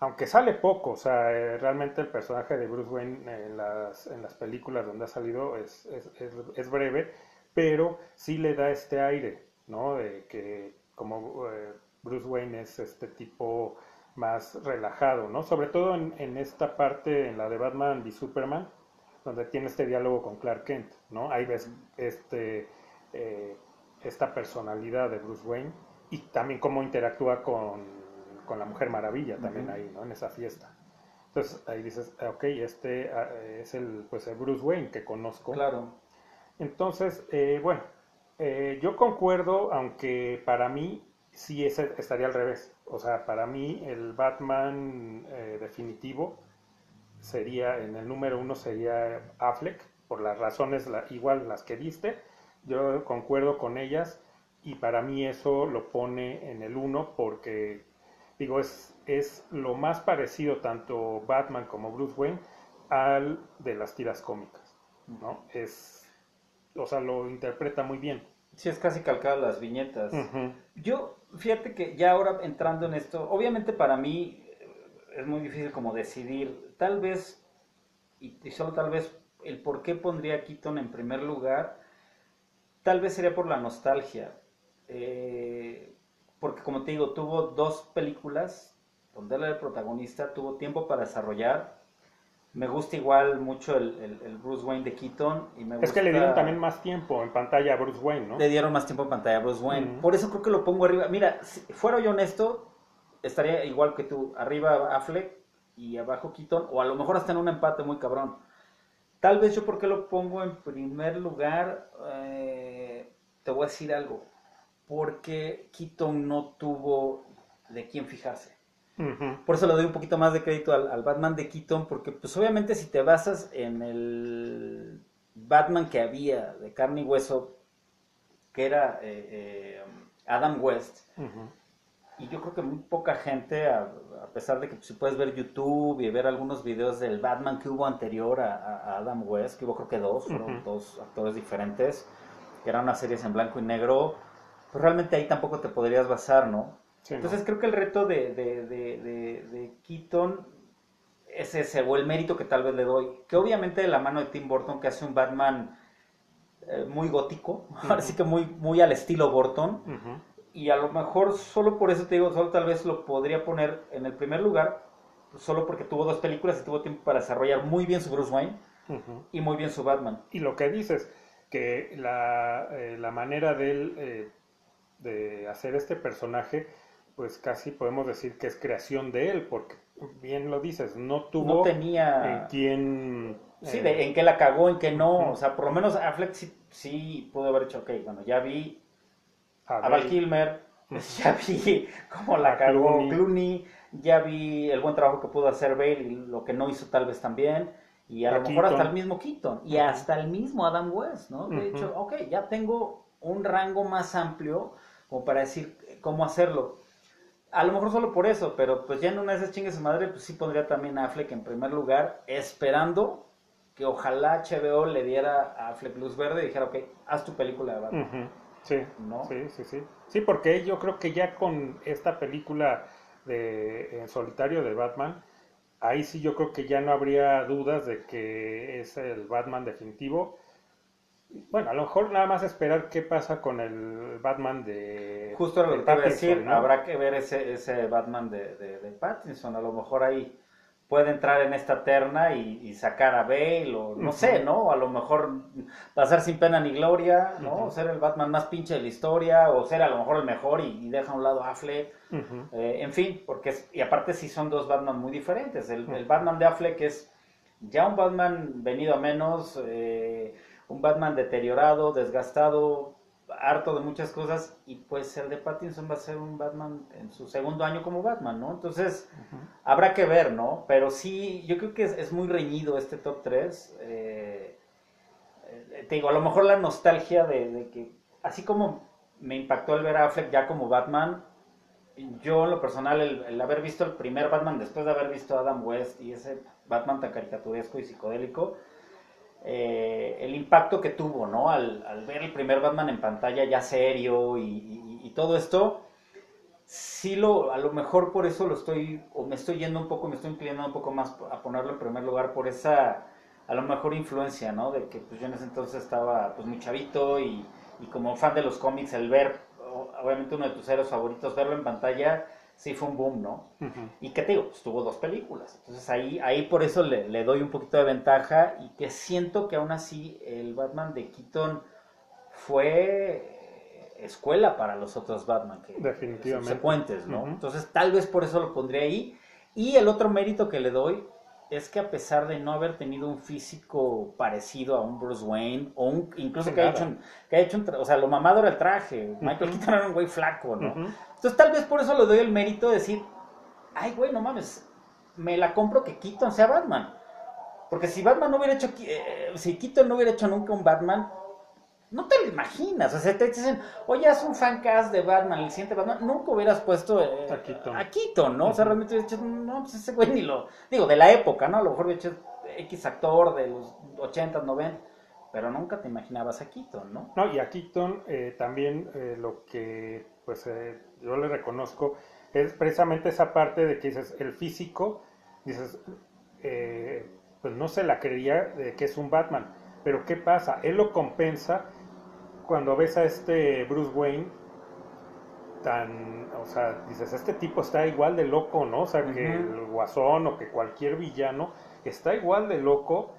aunque sale poco, o sea, eh, realmente el personaje de Bruce Wayne en las, en las películas donde ha salido es, es, es, breve, pero sí le da este aire, ¿no? De que como eh, Bruce Wayne es este tipo más relajado, ¿no? Sobre todo en, en esta parte, en la de Batman y Superman, donde tiene este diálogo con Clark Kent, ¿no? Ahí ves este, eh, esta personalidad de Bruce Wayne y también cómo interactúa con, con la Mujer Maravilla, también ahí, ¿no? En esa fiesta. Entonces ahí dices, ah, ok, este ah, es el, pues, el Bruce Wayne que conozco. Claro. Entonces, eh, bueno, eh, yo concuerdo, aunque para mí sí ese estaría al revés. O sea, para mí el Batman eh, definitivo sería, en el número uno sería Affleck, por las razones la- igual las que diste. Yo concuerdo con ellas y para mí eso lo pone en el uno porque, digo, es, es lo más parecido tanto Batman como Bruce Wayne al de las tiras cómicas, ¿no? Es, o sea, lo interpreta muy bien. Sí, es casi calcado las viñetas. Yo, fíjate que ya ahora entrando en esto, obviamente para mí eh, es muy difícil como decidir, tal vez, y, y solo tal vez, el por qué pondría a Keaton en primer lugar, tal vez sería por la nostalgia. Eh, porque como te digo, tuvo dos películas donde él era el protagonista, tuvo tiempo para desarrollar. Me gusta igual mucho el, el- el Bruce Wayne de Keaton. Y me Es que le dieron también más tiempo en pantalla a Bruce Wayne, ¿no? le dieron más tiempo en pantalla a Bruce Wayne. Por eso creo que lo pongo arriba. Mira, si fuera yo honesto, estaría igual que tú. Arriba Affleck y abajo Keaton. O a lo mejor hasta en un empate muy cabrón. Tal vez yo porque lo pongo en primer lugar, eh, te voy a decir algo. Porque Keaton no tuvo de quién fijarse. Por eso le doy un poquito más de crédito al, al Batman de Keaton, porque pues obviamente si te basas en el Batman que había de carne y hueso, que era eh, eh, Adam West, y yo creo que muy poca gente, a, a pesar de que si puedes ver YouTube y ver algunos videos del Batman que hubo anterior a, Adam West, que hubo creo que dos, fueron dos actores diferentes, que eran unas series en blanco y negro, pues realmente ahí tampoco te podrías basar, ¿no? Sí, ¿no? Entonces creo que el reto de, de, de, de, de Keaton es ese, o el mérito que tal vez le doy, que obviamente de la mano de Tim Burton, que hace un Batman eh, muy gótico, ahora sí que muy, muy al estilo Burton, y a lo mejor solo por eso te digo, solo tal vez lo podría poner en el primer lugar, solo porque tuvo dos películas y tuvo tiempo para desarrollar muy bien su Bruce Wayne y muy bien su Batman. Y lo que dices, que la, eh, la manera de él eh, de hacer este personaje, pues casi podemos decir que es creación de él, porque bien lo dices, no tuvo No tenía... en quién... Sí, eh, de en qué la cagó, en qué no. O sea, por lo menos Affleck sí, sí pudo haber hecho, ok, bueno, ya vi a a Val Kilmer, ya vi cómo la A cagó Clooney. Clooney. ya vi el buen trabajo que pudo hacer Bale y lo que no hizo tal vez también. Y a, A lo mejor hasta el mismo Keaton y hasta el mismo Adam West, ¿no? De hecho, ok, ya tengo un rango más amplio como para decir cómo hacerlo. A lo mejor solo por eso, pero pues ya en una de esas chingues de madre, pues sí pondría también a Affleck en primer lugar, esperando que ojalá HBO le diera a Affleck luz verde y dijera, ok, haz tu película de Batman. Sí, ¿No? sí, sí, sí. Sí, porque yo creo que ya con esta película de en solitario de Batman, ahí sí yo creo que ya no habría dudas de que es el Batman definitivo. Bueno, a lo mejor nada más esperar qué pasa con el Batman de Justo lo que te iba a Pattinson, decir, ¿no? habrá que ver ese, ese Batman de, de, de Pattinson, a lo mejor ahí puede entrar en esta terna y, y sacar a Bale, o no sé, ¿no? A lo mejor pasar sin pena ni gloria, ¿no? Ujú. Ser el Batman más pinche de la historia, o ser a lo mejor el mejor y, y deja a un lado a Affleck, Eh, en fin, porque es- y aparte sí son dos Batman muy diferentes. El, el. Batman de Affleck es ya un Batman venido a menos, eh, un Batman deteriorado, desgastado, harto de muchas cosas, y pues el de Pattinson va a ser un Batman en su segundo año como Batman, ¿no? Entonces, habrá que ver, ¿no? Pero sí, yo creo que es, es muy reñido este top 3. eh, eh, te digo, a lo mejor la nostalgia de, de que, así como me impactó el ver a Affleck ya como Batman, yo en lo personal, el, el haber visto el primer Batman después de haber visto a Adam West y ese Batman tan caricaturesco y psicodélico, eh, el impacto que tuvo, ¿no? Al, ver el primer Batman en pantalla ya serio y, todo esto, sí lo, a lo mejor por eso lo estoy, o me estoy yendo un poco, me estoy inclinando un poco más a ponerlo en primer lugar por esa, a lo mejor influencia, ¿no? De que pues yo en ese entonces estaba pues muy chavito y, y como fan de los cómics, el ver, obviamente uno de tus héroes favoritos, verlo en pantalla, sí fue un boom, ¿no? Y que te digo, pues tuvo dos películas. Entonces ahí, ahí por eso le, le doy un poquito de ventaja y que siento que aún así el Batman de Keaton fue escuela para los otros Batman que Definitivamente. subsecuentes, ¿no? Entonces tal vez por eso lo pondré ahí. Y el otro mérito que le doy es que a pesar de no haber tenido un físico parecido a un Bruce Wayne, o un, incluso que ha, nada. hecho un, que ha hecho un, o sea, lo mamado era el traje, Michael Keaton era un güey flaco, ¿no? Entonces tal vez por eso le doy el mérito de decir, ay güey, no mames, me la compro que Keaton sea Batman. Porque si Batman no hubiera hecho, eh, si Keaton no hubiera hecho nunca un Batman, no te lo imaginas. O sea, te dicen, oye, haz un fan cast de Batman, el siguiente Batman. Nunca hubieras puesto eh, A Keaton. a Keaton, ¿no? O sea, realmente hubieras dicho, no, pues ese güey ni lo. Digo, de la época, ¿no? A lo mejor hubiera hecho X actor de los 80, 90. Pero nunca te imaginabas a Keaton, ¿no? No, y a Keaton eh, también eh, lo que pues eh, yo le reconozco es precisamente esa parte de que dices, el físico, dices, eh, pues no se la creía de que es un Batman. Pero ¿qué pasa? Él lo compensa cuando ves a este Bruce Wayne tan, o sea, dices, este tipo está igual de loco, ¿no? O sea, que el guasón o que cualquier villano está igual de loco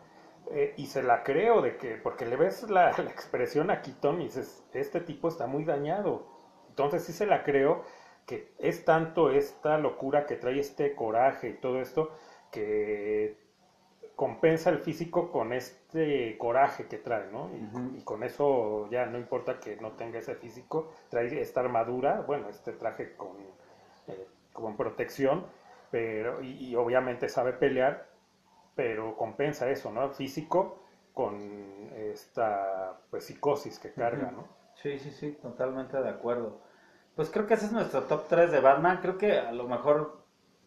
eh, y se la creo de que, porque le ves la, la expresión a Keaton y dices, este tipo está muy dañado. Entonces sí se la creo que es tanto esta locura que trae este coraje y todo esto que compensa el físico con este coraje que trae, ¿no? Y, con eso ya no importa que no tenga ese físico, trae esta armadura, bueno, este traje con, eh, con protección, pero y, y obviamente sabe pelear, pero compensa eso, ¿no? Físico con esta pues psicosis que carga. ¿no? Sí, sí, sí, totalmente de acuerdo. Pues creo que ese es nuestro top 3 de Batman. Creo que a lo mejor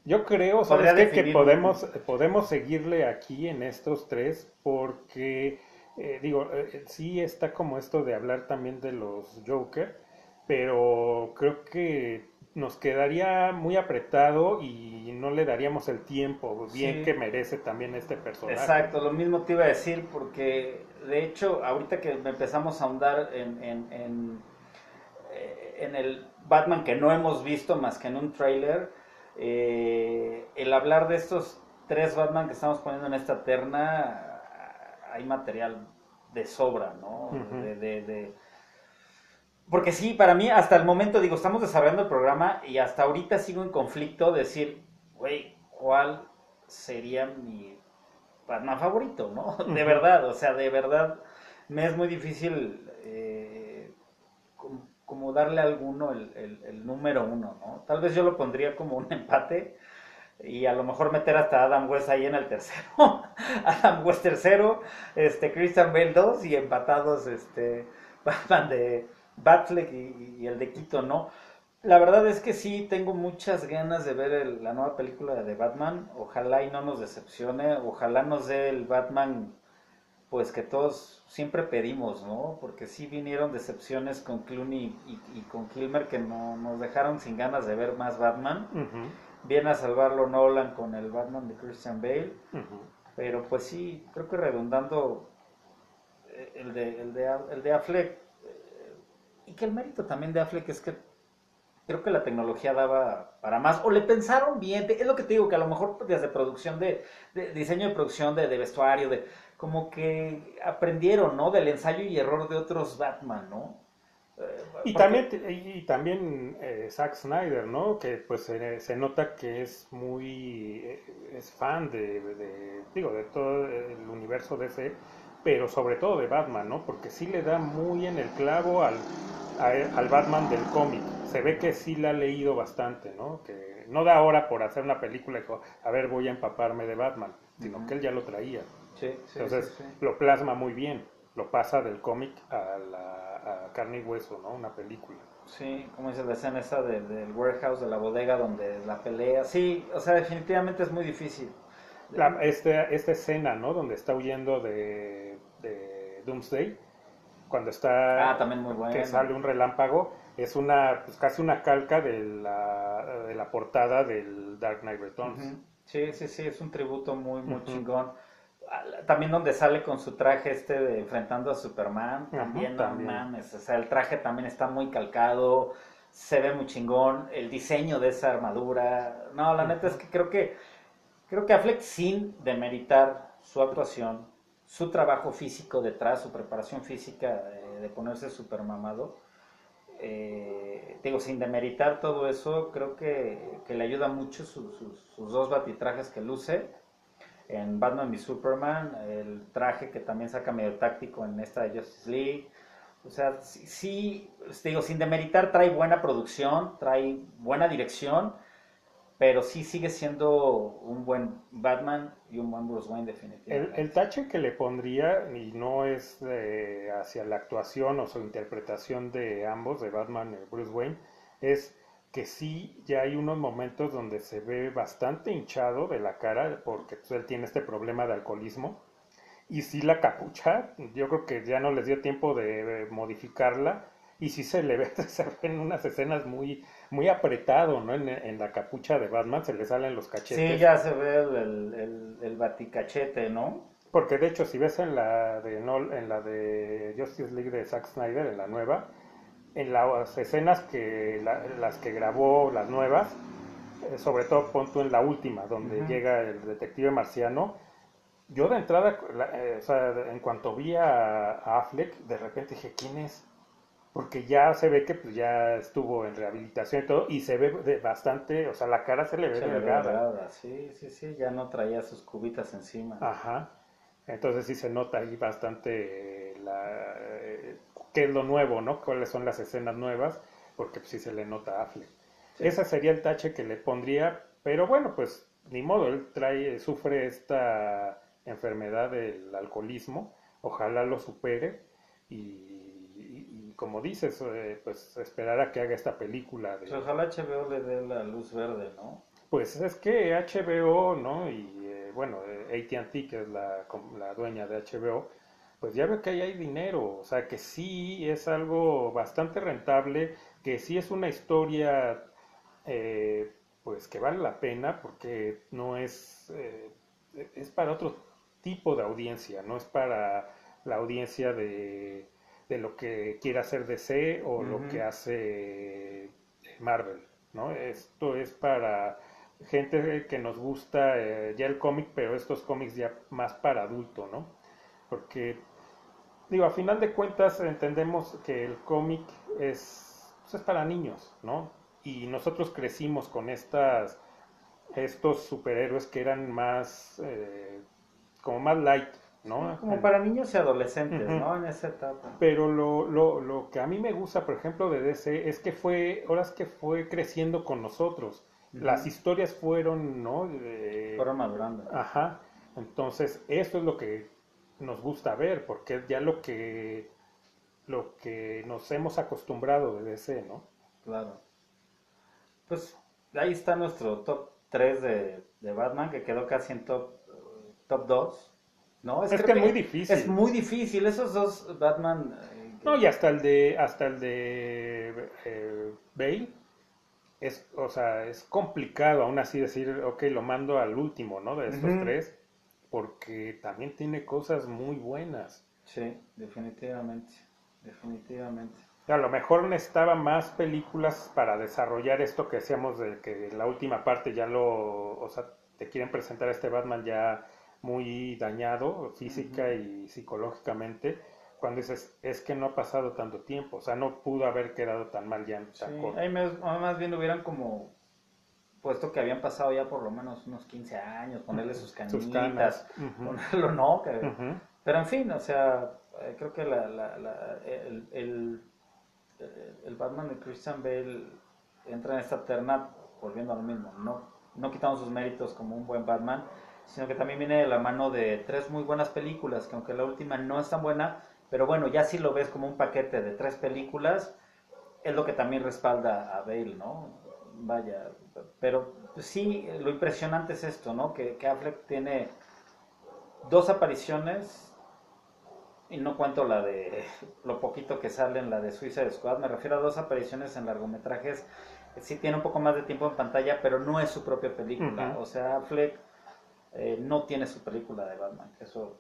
Yo creo, ¿sabes qué? Que podemos, podemos seguirle aquí en estos tres porque, eh, digo, eh, sí está como esto de hablar también de los Joker, pero creo que nos quedaría muy apretado y no le daríamos el tiempo bien Sí. que merece también este personaje. Exacto, lo mismo te iba a decir porque de hecho ahorita que empezamos a ahondar en, en, en, eh, en el Batman que no hemos visto más que en un trailer, eh, el hablar de estos tres Batman que estamos poniendo en esta terna, hay material de sobra, ¿no? De, de- de- Porque sí, para mí hasta el momento, digo, estamos desarrollando el programa y hasta ahorita sigo en conflicto de decir, güey, ¿cuál sería mi Batman favorito, no? De verdad, o sea, de verdad me es muy difícil como darle a alguno el, el- número uno, ¿no? Tal vez yo lo pondría como un empate y a lo mejor meter hasta Adam West ahí en el tercero. Adam West tercero, este, Christian Bale 2 y empatados este, Batman de Batfleck y, el de Quito, ¿no? La verdad es que sí, tengo muchas ganas de ver la nueva película de Batman. Ojalá y no nos decepcione. Ojalá nos dé el Batman, pues que todos siempre pedimos, ¿no? Porque sí vinieron decepciones con Clooney y, y con Kilmer que no, nos dejaron sin ganas de ver más Batman. Viene a salvarlo Nolan con el Batman de Christian Bale. Pero pues sí, creo que redundando eh, el de, el de, el de Affleck, eh, y que el mérito también de Affleck es que creo que la tecnología daba para más, o le pensaron bien, es lo que te digo, que a lo mejor desde producción de, de diseño de producción, de, de vestuario, de como que aprendieron, ¿no? Del ensayo y error de otros Batman, ¿no? Eh, Y también, y también eh, Zack Snyder, ¿no? Que pues se, se nota que es muy, eh, es fan de, de, digo, de todo el universo DC, pero sobre todo de Batman, ¿no? Porque sí le da muy en el clavo al, a- al Batman del cómic. Se ve que sí la ha leído bastante, ¿no? Que no da ahora por hacer una película y a ver, voy a empaparme de Batman, sino que él ya lo traía. Sí, sí, Entonces sí, lo plasma muy bien, lo pasa del cómic a, la, a carne y hueso, ¿no? Una película. Sí, como dices, la escena esa de- del warehouse, de la bodega donde la pelea. Sí, o sea, definitivamente es muy difícil. La- este- esta escena, ¿no? Donde está huyendo de, de Doomsday, cuando está... Ah, también muy bueno. Que sale un relámpago, es una, pues casi una calca de la, de la portada del Dark Knight Returns. Ujú. Sí, sí, sí, es un tributo muy, muy Ujú. chingón. También donde sale con su traje este de enfrentando a Superman, también, también. no mames, o sea, el traje también está muy calcado, se ve muy chingón, el diseño de esa armadura, no, la neta es que creo que, creo que Affleck sin demeritar su actuación, su trabajo físico detrás, su preparación física eh, de ponerse super mamado, eh, digo, sin demeritar todo eso, creo que, que le ayuda mucho su- sus dos batitrajes que luce. En Batman v Superman, el traje que también saca medio táctico en esta de Justice League. O sea, sí, sí, digo, sin demeritar, trae buena producción, trae buena dirección, pero sí sigue siendo un buen Batman y un buen Bruce Wayne El, definitivamente. el tache que le pondría, y no es eh, hacia la actuación o su interpretación de ambos, de Batman y Bruce Wayne, es que sí ya hay unos momentos donde se ve bastante hinchado de la cara, porque pues, él tiene este problema de alcoholismo. Y sí la capucha, yo creo que ya no les dio tiempo de modificarla. Y sí se le ve, se ve en unas escenas muy, muy apretado, ¿no? En, en la capucha de Batman se le salen los cachetes. Sí, ya se ve el, el, el, baticachete, ¿no? Porque de hecho, si ves en la de Nol- en la de Justice League de Zack Snyder, en la nueva, en las escenas que la- las que grabó las nuevas, eh, sobre todo pon tú en la última, donde llega el detective marciano, yo de entrada, la- eh, o sea, en cuanto vi a, a Affleck, de repente dije, ¿quién es? Porque ya se ve que pues, ya estuvo en rehabilitación y todo, y se ve de bastante, o sea, la cara se le ve Se delgada. delgada, Sí, sí, sí, ya no traía sus cubitas encima. Ajá. Entonces sí se nota ahí bastante la, qué es lo nuevo, ¿no? Cuáles son las escenas nuevas, porque pues, sí se le nota a Affleck. Sí. Ese sería el tache que le pondría, pero bueno, pues ni modo, él trae, sufre esta enfermedad del alcoholismo, ojalá lo supere y, y- y como dices, eh, pues esperar a que haga esta película de, Pues ojalá HBO le dé la luz verde, ¿no? pues es que HBO, ¿no? Y eh, bueno, eh, AT&T, que es la, la dueña de HBO, pues ya ve que ahí hay dinero, o sea, que sí es algo bastante rentable, que sí es una historia, eh, pues que vale la pena, porque no es, eh, es para otro tipo de audiencia, no es para la audiencia de, de lo que quiere hacer DC o lo que hace Marvel, ¿no? Esto es para gente que nos gusta eh, ya el cómic, pero estos cómics ya más para adulto, ¿no? Porque, digo, a final de cuentas entendemos que el cómic es, pues, es para niños, ¿no? Y nosotros crecimos con estas, estos superhéroes que eran más, eh, como más light, ¿no? Como para niños y adolescentes. ¿no? En esa etapa. Pero lo, lo, lo que a mí me gusta, por ejemplo, de DC es que fue, ahora es que fue creciendo con nosotros. Las historias fueron, ¿no? Eh, Fueron madurando. Ajá. Entonces, eso es lo que nos gusta ver, porque es ya lo que, lo que nos hemos acostumbrado de DC, ¿no? Claro. Pues ahí está nuestro top 3 de, de Batman, que quedó casi en top, eh, top 2. ¿No? Es que es muy difícil. Es muy difícil. Esos dos Batman. eh, No, y hasta el de, hasta el de eh, Bale, es, o sea, es complicado aún así decir, ok, lo mando al último, ¿no? De estos tres, porque también tiene cosas muy buenas. Sí, definitivamente. Definitivamente. A lo mejor necesitaba más películas para desarrollar esto que decíamos de que en la última parte ya lo, o sea, te quieren presentar a este Batman ya muy dañado física y psicológicamente, cuando dices, es que no ha pasado tanto tiempo, o sea, no pudo haber quedado tan mal ya en Sí, tan corto. ahí más, más bien hubieran como puesto que habían pasado ya por lo menos unos 15 años, ponerle sus canitas, Sus canas. Ujú. ponerlo, ¿no? Que-. Pero en fin, o sea, eh, creo que la, la- la- el, el, el Batman de Christian Bale entra en esta terna volviendo a lo mismo. No, no quitamos sus méritos como un buen Batman, sino que también viene de la mano de tres muy buenas películas, que aunque la última no es tan buena, pero bueno, ya si lo ves como un paquete de tres películas, es lo que también respalda a Bale, ¿no? Vaya, pero sí, lo impresionante es esto, ¿no? Que, que Affleck tiene dos apariciones y no cuento la de lo poquito que sale en la de Suicide Squad, me refiero a dos apariciones en largometrajes. Sí tiene un poco más de tiempo en pantalla, pero no es su propia película. O sea, Affleck eh, no tiene su película de Batman. Eso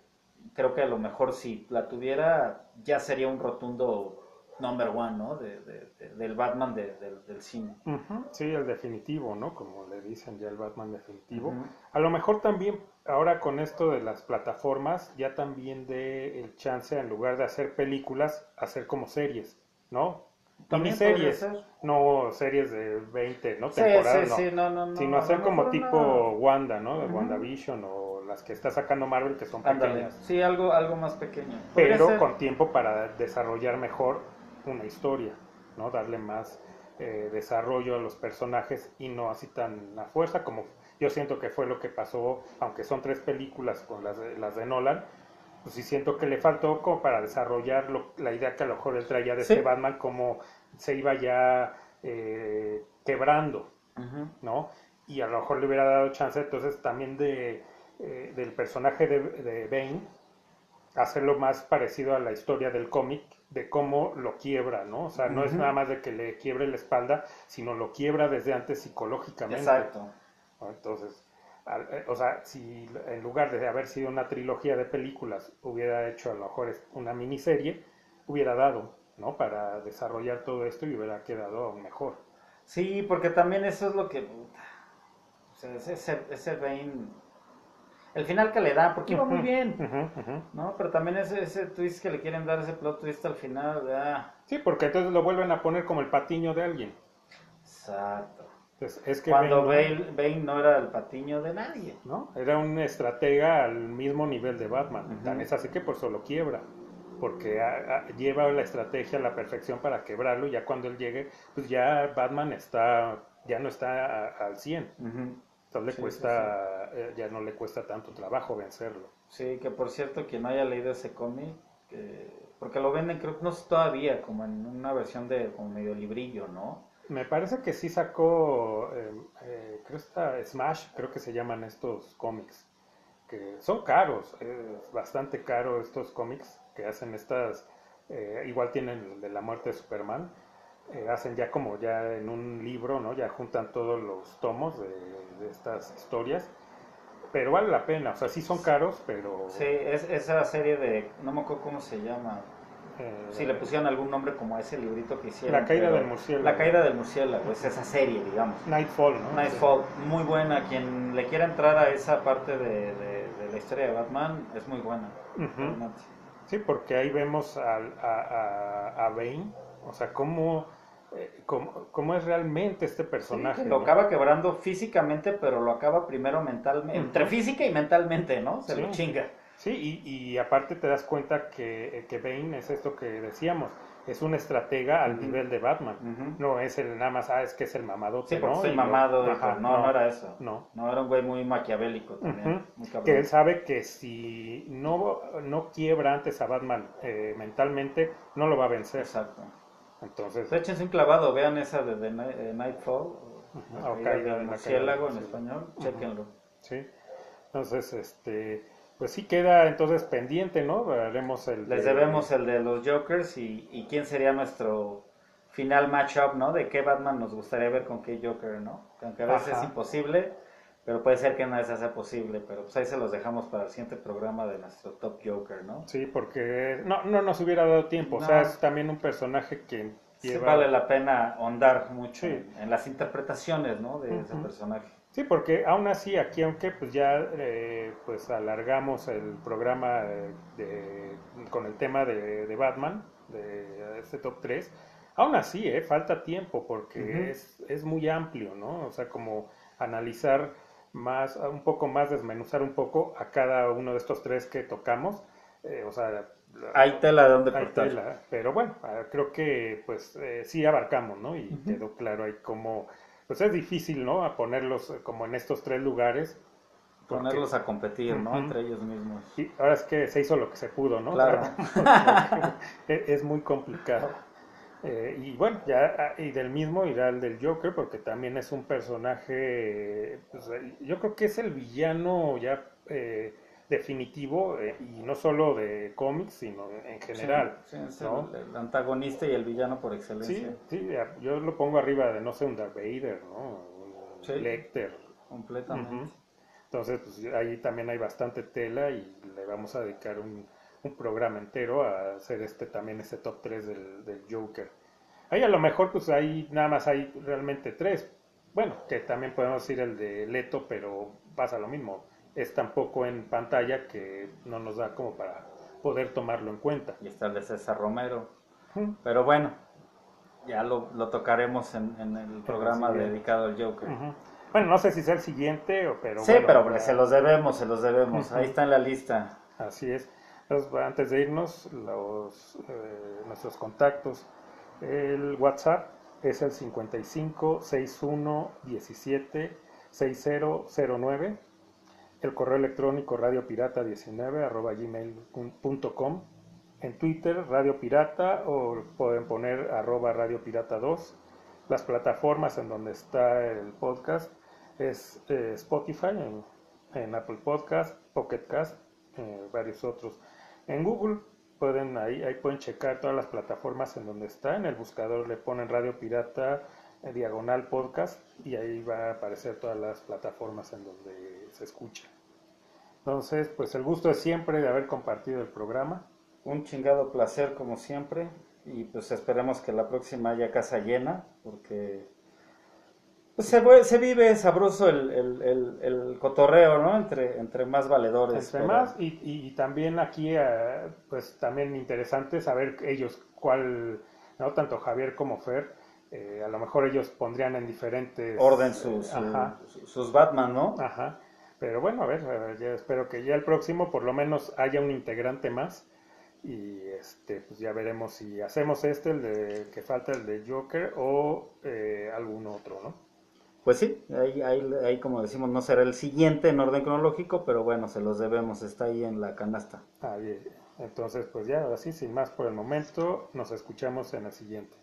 creo que a lo mejor si la tuviera ya sería un rotundo number one, ¿no? De, de- de- del Batman de- del- del cine. Sí, el definitivo, ¿no? Como le dicen ya el Batman definitivo. A lo mejor también ahora con esto de las plataformas ya también dé el chance en lugar de hacer películas, hacer como series, ¿no? También Miniseries, podría ser. no series de 20, ¿no? Sí, Temporadas, sí, no. sí, no, no, no. Sino hacer como tipo Wanda, ¿no? De. WandaVision o las que está sacando Marvel, que son pequeñas, Sí, algo, algo más pequeño. Pero ser- con tiempo para desarrollar mejor una historia, ¿no? Darle más eh, desarrollo a los personajes y no así tan a fuerza como yo siento que fue lo que pasó, aunque son tres películas con las de, las de Nolan, pues sí siento que le faltó como para desarrollar lo- la idea que a lo mejor él traía de Sí. este Batman, como se iba ya eh, quebrando. ¿no? Y a lo mejor le hubiera dado chance entonces también de, eh, del personaje de, de Bane, hacerlo más parecido a la historia del cómic, de cómo lo quiebra, ¿no? O sea, no es nada más de que le quiebre la espalda, sino lo quiebra desde antes psicológicamente. Exacto. Entonces, al- eh, o sea, si en lugar de haber sido una trilogía de películas, hubiera hecho a lo mejor una miniserie, hubiera dado, ¿no? Para desarrollar todo esto y hubiera quedado aún mejor. Sí, porque también eso es lo que. O sea, ese, ese, ese Bane. El final que le da, porque iba muy bien. ¿No? Pero también ese, ese twist que le quieren dar, ese plot twist al final, ah, Sí, porque entonces lo vuelven a poner como el patiño de alguien. Exacto. Entonces, es que Cuando Bane, Bane, Bane no era el patiño de nadie. ¿no? Era un estratega al mismo nivel de Batman. Tan es así que por eso lo quiebra. Porque a- a- lleva la estrategia a la perfección para quebrarlo. Y ya cuando él llegue, pues ya Batman está, ya no está a- al 100. Ujú. Entonces le Sí, sí, cuesta, eh, ya no le cuesta tanto trabajo vencerlo. Sí, que por cierto, quien no haya leído ese cómic, que- porque lo venden, creo que no sé todavía, como en una versión de como medio librillo, ¿no? Me parece que sí sacó, eh, eh, creo está Smash, creo que se llaman estos cómics, que son caros, es bastante caro estos cómics que hacen estas, eh, igual tienen el de la muerte de Superman, eh, hacen ya como ya en un libro, ¿no? Ya juntan todos los tomos de, de estas historias, pero vale la pena, o sea, sí son caros, pero... Sí, es esa serie de, no me acuerdo cómo se llama, eh, si le pusieron algún nombre como a ese librito que hicieron. La caída del murciélago. La caída del murciélago, es esa serie, digamos. Nightfall, ¿no? Nightfall, muy buena. Quien le quiera entrar a esa parte de, de- de la historia de Batman es muy buena. Ujú. realmente. Sí, porque ahí vemos al- a, a, a Bane, o sea, cómo, eh, cómo, cómo es realmente este personaje. lo ¿no? acaba quebrando físicamente, pero lo acaba primero mentalmente. Entre física y mentalmente, ¿no? Se lo chinga. Sí, y, y aparte te das cuenta que, que Bane es esto que decíamos, es un estratega al nivel de Batman. No es el nada más, ah, es que es el mamadote, Sí, ¿no? estoy Y lo- mamado. Ajá, no, no, era eso. No. No, era un güey muy maquiavélico también. Muy cabrón. Que él sabe que si no, no quiebra antes a Batman eh, mentalmente, no lo va a vencer. Exacto. Entonces, Pues échense un clavado, vean esa de, eh, Nightfall, la O caída caída del murciélago en español, Ujú. chéquenlo. Sí. Entonces, este, pues sí queda entonces pendiente, ¿no? Haremos el Les de- debemos el de los Jokers y, y quién sería nuestro final matchup, ¿no? De qué Batman nos gustaría ver con qué Joker, ¿no? Que Aunque a veces Ajá. es imposible, pero puede ser que una vez sea posible, pero pues ahí se los dejamos para el siguiente programa de nuestro Top Joker, ¿no? Sí, porque no, no nos hubiera dado tiempo. O No. sea, es también un personaje que Sí lleva... vale la pena ahondar mucho Sí. en, en las interpretaciones, ¿no? De ese personaje. Sí, porque aún así, aquí aunque pues ya eh, pues alargamos el programa eh, de- con el tema de, de Batman, de este top 3, aún así, eh, falta tiempo porque es, es muy amplio, ¿no? O sea, como analizar más, un poco más, desmenuzar un poco a cada uno de estos tres que tocamos. eh, o sea, Hay tela de donde cortar. tela, pero bueno, ah, creo que pues eh, sí abarcamos, ¿no? Y quedó claro ahí cómo, pues es difícil, ¿no? A ponerlos eh, como en estos tres lugares. porque- Ponerlos a competir, ¿no? Entre ellos mismos. Y ahora es que se hizo lo que se pudo, ¿no? Claro. es, es muy complicado. Eh, y bueno, ya, ah, y del mismo irá el del Joker, porque también es un personaje, pues, eh, yo creo que es el villano ya eh, definitivo, eh, y no solo de cómics, sino en general. Sí, sí, es ¿no? el, el antagonista y el villano por excelencia. Sí, sí, yo lo pongo arriba de, no sé, un Darth Vader, ¿no? Un Sí. Lecter. Completamente. Entonces, pues ahí también hay bastante tela y le vamos a dedicar un, un programa entero a hacer este también este top 3 del, del Joker. Ahí a lo mejor pues ahí nada más hay realmente tres. Bueno, que también podemos decir el de Leto, pero pasa lo mismo. Es tan poco en pantalla que no nos da como para poder tomarlo en cuenta. Y está el de César Romero. Pero bueno, ya lo, lo tocaremos en, en el programa dedicado al Joker. Bueno, no sé si sea el siguiente, o, pero sí, bueno, pero se los debemos, se los debemos. Ahí está en la lista. Así es. Entonces, antes de irnos, los, eh, nuestros contactos. El WhatsApp es el 55 61 17 6009. El correo electrónico radiopirata19 arroba gmail.com. En Twitter, Radio Pirata, o pueden poner arroba Radio Pirata 2. Las plataformas en donde está el podcast es eh, Spotify, en, en Apple Podcast, Pocket Cast, eh, varios otros. En Google pueden ahí, ahí pueden checar todas las plataformas en donde está. En el buscador le ponen Radio Pirata eh, diagonal podcast y ahí va a aparecer todas las plataformas en donde se escucha. Entonces, pues el gusto es siempre de haber compartido el programa. Un chingado placer como siempre y pues esperemos que la próxima haya casa llena porque se, vue- se vive sabroso el, el- el- el cotorreo, ¿no? Entre, entre más valedores. Entre pero- más, y, y también aquí, eh, pues también interesante saber ellos cuál, no tanto Javier como Fer, eh, a lo mejor ellos pondrían en diferentes orden sus, su- sus Batman, ¿no? ajá. Pero bueno, a ver, a ver, ya espero que ya el próximo por lo menos haya un integrante más y este, pues ya veremos si hacemos este, el de que falta el de Joker o eh, algún otro, ¿no? Pues sí, ahí, ahí, ahí como decimos no será el siguiente en orden cronológico, pero bueno, se los debemos, está ahí en la canasta. Ah, bien. Entonces, pues ya, así, sin más por el momento, nos escuchamos en el siguiente.